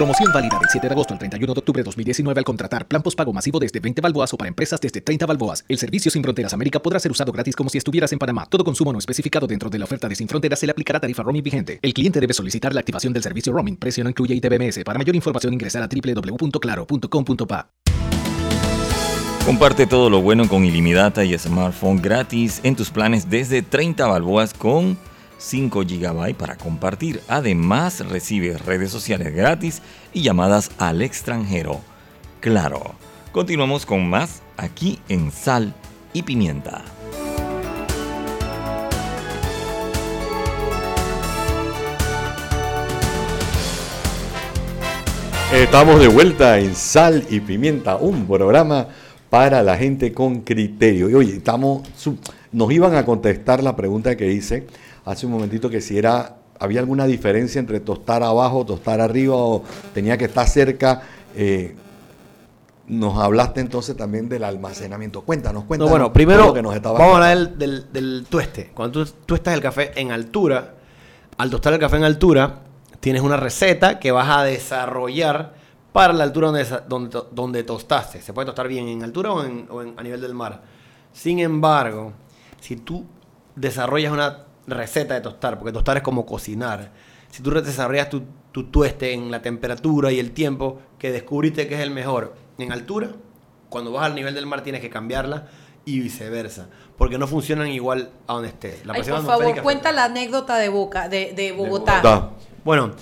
Promoción válida del 7 de agosto al 31 de octubre de 2019 al contratar plan postpago masivo desde 20 balboas o para empresas desde 30 balboas. El servicio Sin Fronteras América podrá ser usado gratis como si estuvieras en Panamá. Todo consumo no especificado dentro de la oferta de Sin Fronteras se le aplicará tarifa roaming vigente. El cliente debe solicitar la activación del servicio roaming. Precio no incluye ITBMS. Para mayor información ingresar a www.claro.com.pa. Comparte todo lo bueno con ilimitada y smartphone gratis en tus planes desde 30 balboas con 5 GB para compartir. Además, recibes redes sociales gratis y llamadas al extranjero. Claro, continuamos con más aquí en Sal y Pimienta. Estamos de vuelta en Sal y Pimienta, un programa para la gente con criterio. Y oye, estamos, nos iban a contestar la pregunta que hice hace un momentito que si era había alguna diferencia entre tostar abajo, tostar arriba o tenía que estar cerca. Eh, nos hablaste entonces también del almacenamiento. Cuéntanos, cuéntanos. bueno, primero que nos vamos a hablar del, del, tueste. Cuando tú tuestas el café en altura, al tostar el café en altura, tienes una receta que vas a desarrollar para la altura donde, donde, donde tostaste. Se puede tostar bien en altura o, en, o en, a nivel del mar. Sin embargo, si tú desarrollas una receta de tostar, porque tostar es como cocinar. Si tú desarrollas tu, tu tueste en la temperatura y el tiempo que descubriste que es el mejor en altura, cuando vas al nivel del mar tienes que cambiarla y viceversa, porque no funcionan igual a donde estés. La por favor, cuenta la anécdota de, Boca, de, de Bogotá. Bueno,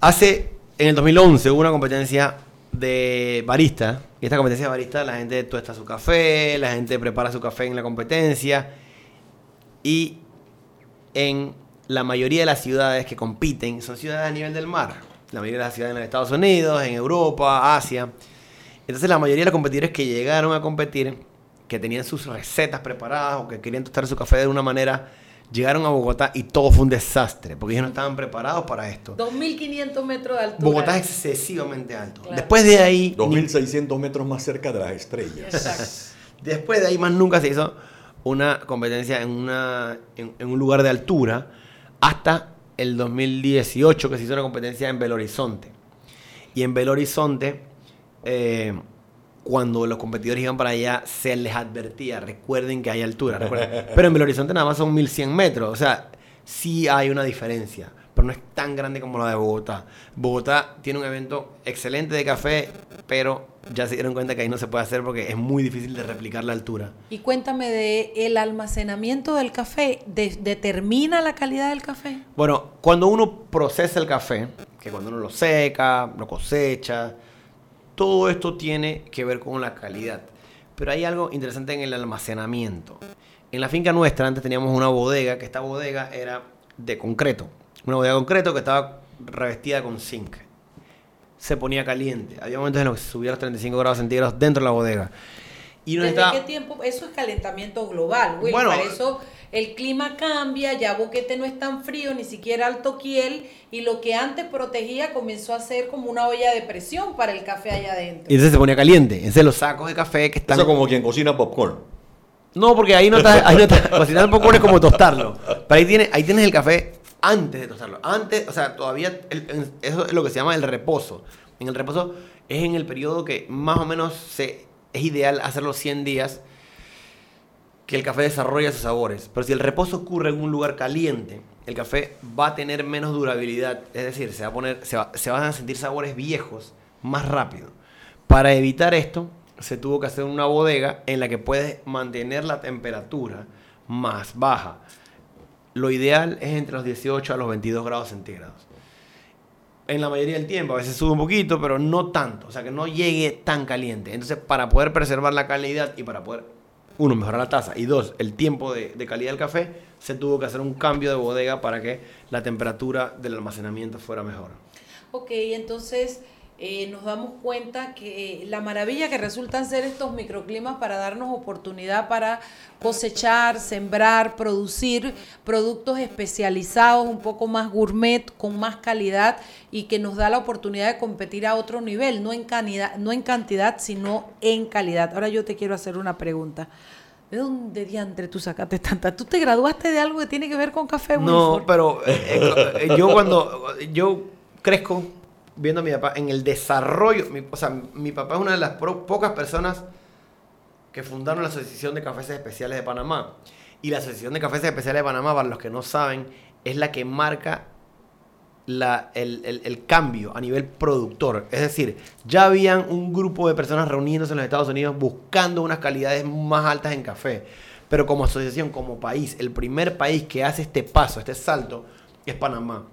hace, en el 2011 hubo una competencia de barista, y esta competencia de barista la gente tuesta su café, la gente prepara su café en la competencia, y en la mayoría de las ciudades que compiten son ciudades a nivel del mar. La mayoría de las ciudades en Estados Unidos, en Europa, Asia. Entonces la mayoría de los competidores que llegaron a competir, que tenían sus recetas preparadas o que querían tostar su café de una manera, llegaron a Bogotá y todo fue un desastre, porque ellos no estaban preparados para esto. 2.500 metros de altura. Bogotá es excesivamente alto. Después de ahí... 2.600 metros más cerca de las estrellas. Exacto. Después de ahí más nunca se hizo una competencia en, una, en, un lugar de altura hasta el 2018 que se hizo una competencia en Belo Horizonte. Y en Belo Horizonte, eh, cuando los competidores iban para allá, se les advertía, recuerden que hay altura. Pero en Belo Horizonte nada más son 1100 metros. O sea, sí hay una diferencia no es tan grande como la de Bogotá. Bogotá tiene un evento excelente de café, pero ya se dieron cuenta que ahí no se puede hacer porque es muy difícil de replicar la altura. Y cuéntame de el almacenamiento del café, ¿determina la calidad del café? Bueno, cuando uno procesa el café, que cuando uno lo seca, lo cosecha, todo esto tiene que ver con la calidad. Pero hay algo interesante en el almacenamiento. En la finca nuestra antes teníamos una bodega, que esta bodega era de concreto una bodega concreto que estaba revestida con zinc. Se ponía caliente. Había momentos en los que se subía a los 35 grados centígrados dentro de la bodega. Y ¿Desde qué tiempo? Eso es calentamiento global, Will. Bueno, Para eso el clima cambia, ya Boquete no es tan frío, ni siquiera alto kiel, y lo que antes protegía comenzó a ser como una olla de presión para el café allá adentro. Y entonces se ponía caliente. Entonces los sacos de café que están... Eso como quien cocina popcorn. No, porque ahí no está, ahí no está cocinar popcorn es como tostarlo. Pero ahí, tiene, ahí tienes el café antes de tostarlo. Antes, o sea, todavía eso es lo que se llama el reposo. En el reposo es en el periodo que más o menos se, es ideal hacerlo 100 días que el café desarrolla sus sabores. Pero si el reposo ocurre en un lugar caliente, el café va a tener menos durabilidad. Es decir, se, va a poner, se, se van a sentir sabores viejos más rápido. Para evitar esto, se tuvo que hacer una bodega en la que puedes mantener la temperatura más baja lo ideal es entre los 18 a los 22 grados centígrados. En la mayoría del tiempo, a veces sube un poquito, pero no tanto, o sea que no llegue tan caliente. Entonces, para poder preservar la calidad y para poder, uno, mejorar la tasa y dos, el tiempo de, calidad del café, se tuvo que hacer un cambio de bodega para que la temperatura del almacenamiento fuera mejor. Ok, entonces eh, nos damos cuenta que la maravilla que resultan ser estos microclimas para darnos oportunidad para cosechar, sembrar, producir productos especializados, un poco más gourmet, con más calidad y que nos da la oportunidad de competir a otro nivel, no en, cantidad, no en cantidad, sino en calidad. Ahora yo te quiero hacer una pregunta. ¿De dónde diantre tú sacaste tanta? ¿Tú te graduaste de algo que tiene que ver con café? No, pero eh, eh, yo cuando yo crezco viendo a mi papá en el desarrollo. o sea, mi papá es una de las pocas personas que fundaron la Asociación de Cafés Especiales de Panamá. Y la Asociación de Cafés Especiales de Panamá, para los que no saben, es la que marca la, el, el, cambio a nivel productor. Es decir, ya habían un grupo de personas reuniéndose en los Estados Unidos buscando unas calidades más altas en café. Pero como asociación, como país, el primer país que hace este paso, este salto, es Panamá.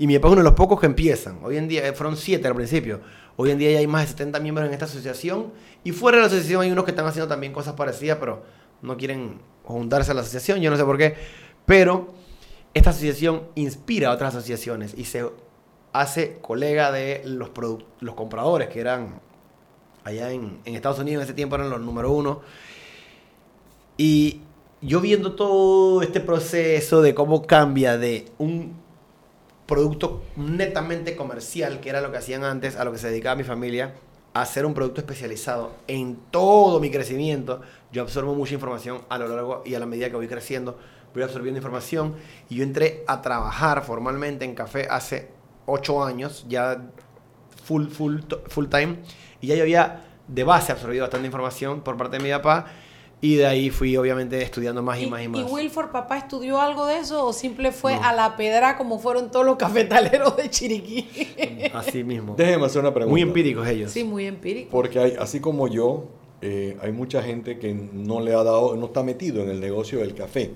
Y mi papá es uno de los pocos que empiezan. Hoy en día, eh, fueron siete al principio. Hoy en día ya hay más de 70 miembros en esta asociación. Y fuera de la asociación hay unos que están haciendo también cosas parecidas, pero no quieren juntarse a la asociación. Yo no sé por qué. Pero esta asociación inspira a otras asociaciones y se hace colega de los, los compradores que eran allá en, en Estados Unidos en ese tiempo eran los número uno. Y yo viendo todo este proceso de cómo cambia de un producto netamente comercial, que era lo que hacían antes, a lo que se dedicaba mi familia, a hacer un producto especializado en todo mi crecimiento. Yo absorbo mucha información a lo largo y a la medida que voy creciendo, voy absorbiendo información. Y yo entré a trabajar formalmente en café hace ocho años, ya full, full, full time. Y ya yo había de base absorbido bastante información por parte de mi papá y de ahí fui obviamente estudiando más y, más y más. ¿Y Wilford, papá, estudió algo de eso o simple fue a la pedra como fueron todos los cafetaleros de Chiriquí? Así mismo. Déjeme hacer una pregunta. Muy empíricos ellos. Sí, muy empíricos. Porque hay, así como yo, eh, hay mucha gente que no le ha dado, no está metido en el negocio del café.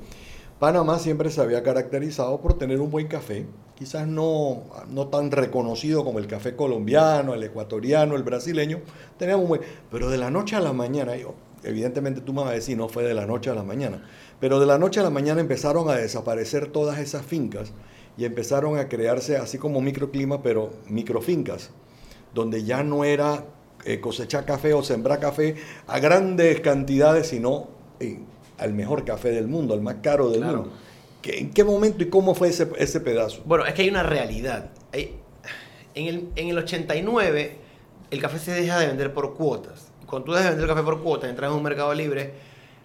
Panamá siempre se había caracterizado por tener un buen café, quizás no, no tan reconocido como el café colombiano, el ecuatoriano, el brasileño, teníamos un buen, pero de la noche a la mañana, yo, evidentemente tú me vas a decir, no fue de la noche a la mañana, pero de la noche a la mañana empezaron a desaparecer todas esas fincas y empezaron a crearse así como microclima, pero microfincas, donde ya no era eh, cosechar café o sembrar café a grandes cantidades, sino eh, al mejor café del mundo, al más caro del mundo. ¿En qué momento y cómo fue ese, ese pedazo? Bueno, es que hay una realidad. en, el, en el 89 el café se deja de vender por cuotas cuando tú dejas de vender café por cuota, entras en un mercado libre,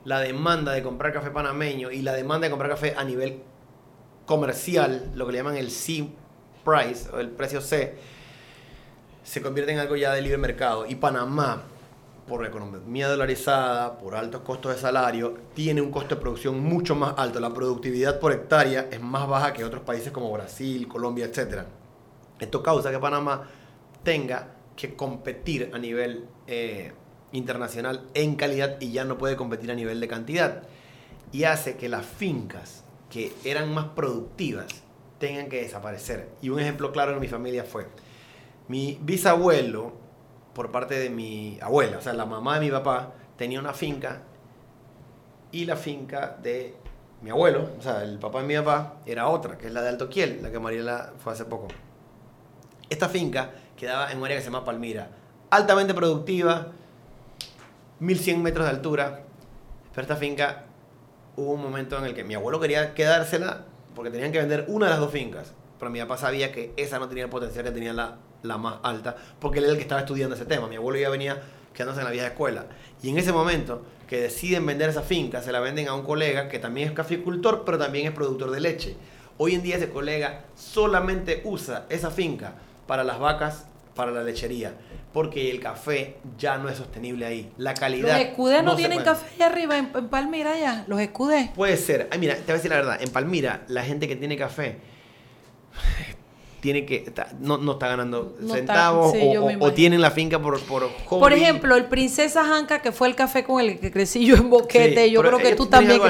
la demanda de comprar café panameño y la demanda de comprar café a nivel comercial, lo que le llaman el C price o el precio C, se convierte en algo ya de libre mercado. Y Panamá, por economía dolarizada, por altos costos de salario, tiene un costo de producción mucho más alto. La productividad por hectárea es más baja que otros países como Brasil, Colombia, etc. Esto causa que Panamá tenga que competir a nivel eh, internacional en calidad y ya no puede competir a nivel de cantidad. Y hace que las fincas que eran más productivas tengan que desaparecer. Y un ejemplo claro en mi familia fue mi bisabuelo, por parte de mi abuela, o sea, la mamá de mi papá, tenía una finca y la finca de mi abuelo, o sea, el papá de mi papá, era otra, que es la de Alto Quiel, la que Mariela fue hace poco. Esta finca quedaba en un área que se llama Palmira, altamente productiva, 1100 metros de altura. Pero esta finca hubo un momento en el que mi abuelo quería quedársela porque tenían que vender una de las dos fincas. Pero mi papá sabía que esa no tenía el potencial que tenía la, la más alta porque él era el que estaba estudiando ese tema. Mi abuelo ya venía quedándose en la vieja escuela. Y en ese momento que deciden vender esa finca, se la venden a un colega que también es caficultor, pero también es productor de leche. Hoy en día ese colega solamente usa esa finca para las vacas, para la lechería porque el café ya no es sostenible ahí. La calidad. ¿Los escudés no, tienen café allá arriba en, Palmira ya? ¿Los escudés? Puede ser. Ay, mira, te voy a decir la verdad. En Palmira, la gente que tiene café tiene que no, no está ganando centavos o, tienen la finca por por Por ejemplo, el Princesa Janca que fue el café con el que crecí yo en Boquete, yo creo que tú también.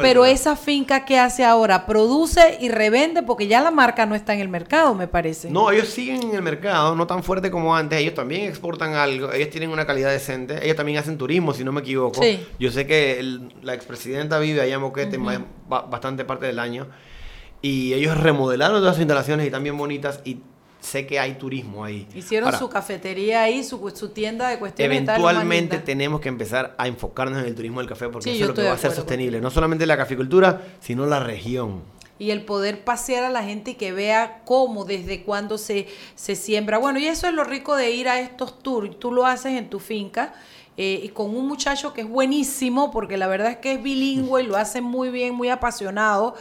pero esa finca que hace ahora produce y revende porque ya la marca no está en el mercado, me parece. No, ellos siguen en el mercado, no tan fuerte como antes, ellos también exportan algo, ellos tienen una calidad decente, ellos también hacen turismo, si no me equivoco. Yo sé que la expresidenta vive allá en Boquete bastante parte del año y ellos remodelaron todas sus instalaciones y bien bonitas y sé que hay turismo ahí. Hicieron su cafetería ahí, su, su tienda de cuestiones. Eventualmente tenemos que empezar a enfocarnos en el turismo del café porque eso es lo que va a ser sostenible. No solamente la caficultura, sino la región. Y el poder pasear a la gente y que vea cómo, desde cuándo se, se siembra. Bueno, y eso es lo rico de ir a estos tours. Tú lo haces en tu finca. Eh, y con un muchacho que es buenísimo, porque la verdad es que es bilingüe y lo hace muy bien, muy apasionado.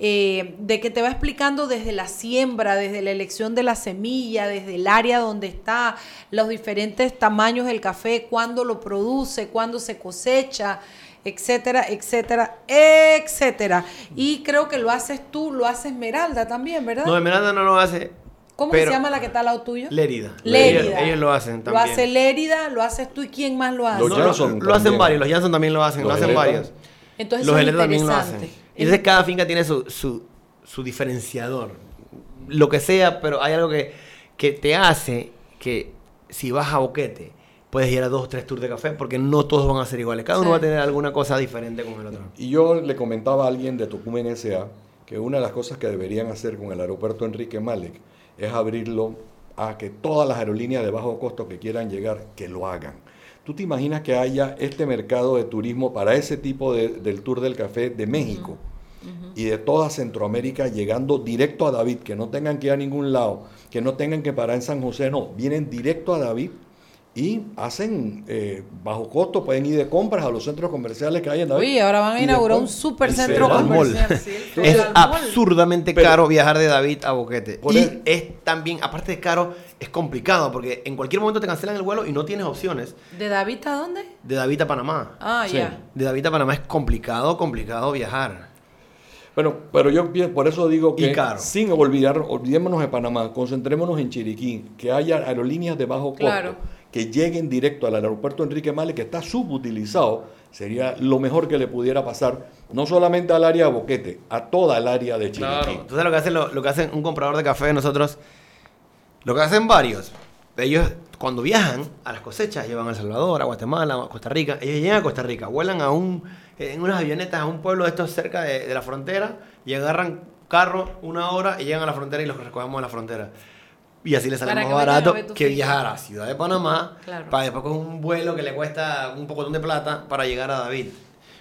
Eh, de que te va explicando desde la siembra, desde la elección de la semilla, desde el área donde está, los diferentes tamaños del café, cuándo lo produce, cuándo se cosecha, etcétera, etcétera, etcétera. Y creo que lo haces tú, lo hace Esmeralda también, ¿verdad? No, Esmeralda no lo hace. ¿Cómo se llama la que está al lado tuyo? Lérida. Lérida. Ellos, lo hacen también. Lo hace Lérida, lo haces tú y quién más lo hace. Los lo, hacen varios, los Jansson también lo hacen, lo hacen varios. Entonces los Heleta también lo hacen. Entonces cada finca tiene su, su, diferenciador. Lo que sea, pero hay algo que, que te hace que si vas a Boquete, puedes ir a dos o tres tours de café, porque no todos van a ser iguales. Cada uno va a tener alguna cosa diferente con el otro. Y yo le comentaba a alguien de Tucumán S.A. que una de las cosas que deberían hacer con el aeropuerto Enrique Malek es abrirlo a que todas las aerolíneas de bajo costo que quieran llegar, que lo hagan. ¿Tú te imaginas que haya este mercado de turismo para ese tipo de, del Tour del Café de México y de toda Centroamérica llegando directo a David, que no tengan que ir a ningún lado, que no tengan que parar en San José, no, vienen directo a David y hacen eh, bajo costo, pueden ir de compras a los centros comerciales que hay en David. Uy, ahora van a inaugurar un super centro comercial. es absurdamente caro viajar de David a Boquete. Y es también, aparte de caro, es complicado porque en cualquier momento te cancelan el vuelo y no tienes opciones. ¿De David a dónde? De David a Panamá. Ah, ya. De David a Panamá es complicado, complicado viajar. Bueno, pero yo por eso digo que sin olvidar, olvidémonos de Panamá, concentrémonos en Chiriquí, que haya aerolíneas de bajo costo. Claro que lleguen directo al aeropuerto Enrique Male, que está subutilizado, sería lo mejor que le pudiera pasar, no solamente al área de Boquete, a toda el área de Chile. Entonces lo que hacen lo, que hacen un comprador de café nosotros, lo que hacen varios, ellos cuando viajan a las cosechas, llevan a El Salvador, a Guatemala, a Costa Rica, ellos llegan a Costa Rica, vuelan a un, en unas avionetas a un pueblo de estos cerca de, de la frontera y agarran carro una hora y llegan a la frontera y los recogemos en la frontera. Y así le sale más barato que viajar a ciudad de Panamá para después con un vuelo que le cuesta un poco de plata para llegar a David.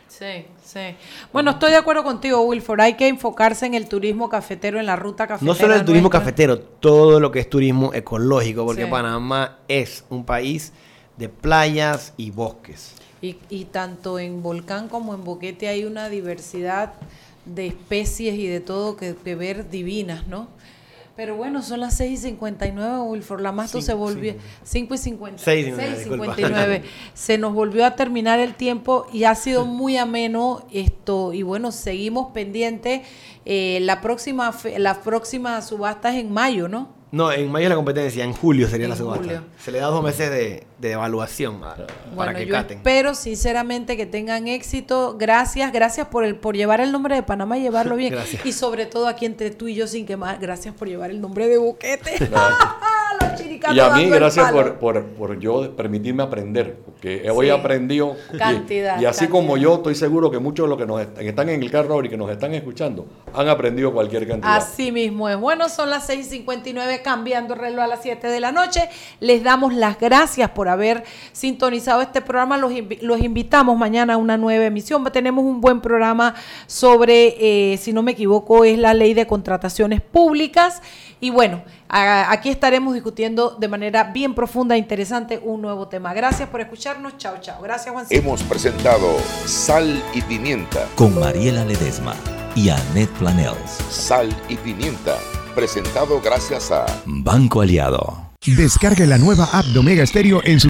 Sí, sí. Bueno, estoy de acuerdo contigo, Wilford. Hay que enfocarse en el turismo cafetero, en la ruta cafetera. No solo el turismo cafetero, todo lo que es turismo ecológico, porque Panamá es un país de playas y bosques. Y, y tanto en Volcán como en Boquete hay una diversidad de especies y de todo que, que ver divinas, ¿no? Pero bueno, son las 6 y 59, Wilford. La Masto se volvió. 5 y 50. 6 y 59. Se nos volvió a terminar el tiempo y ha sido muy ameno esto. Y bueno, seguimos pendientes. Eh, la, próxima, la próxima subasta es en mayo, ¿no? No, en mayo es la competencia, en julio sería la subasta. Se le da dos meses de, evaluación para bueno, que yo Espero sinceramente que tengan éxito. Gracias, gracias por el por llevar el nombre de Panamá y llevarlo bien. Y sobre todo aquí entre tú y yo sin que más, gracias por llevar el nombre de Y a mí, gracias por, por, por, yo permitirme aprender, porque hoy he aprendido. Cantidad. Y, así como yo, estoy seguro que muchos de los que nos están en el carro y que nos están escuchando han aprendido cualquier cantidad. Así mismo es. Bueno, son las 6:59, cambiando el reloj a las 7 de la noche. Les damos las gracias por haber sintonizado este programa. Los, los invitamos mañana a una nueva emisión. Tenemos un buen programa sobre, eh, si no me equivoco, es la ley de contrataciones públicas. Y bueno, aquí estaremos discutiendo de manera bien profunda e interesante un nuevo tema. Gracias por escucharnos. Chao, chao. Gracias, Juan. Hemos presentado Sal y Pimienta con Mariela Ledesma y Annette Planels. Sal y Pimienta, presentado gracias a Banco Aliado. Descargue la nueva app de Omega Stereo en su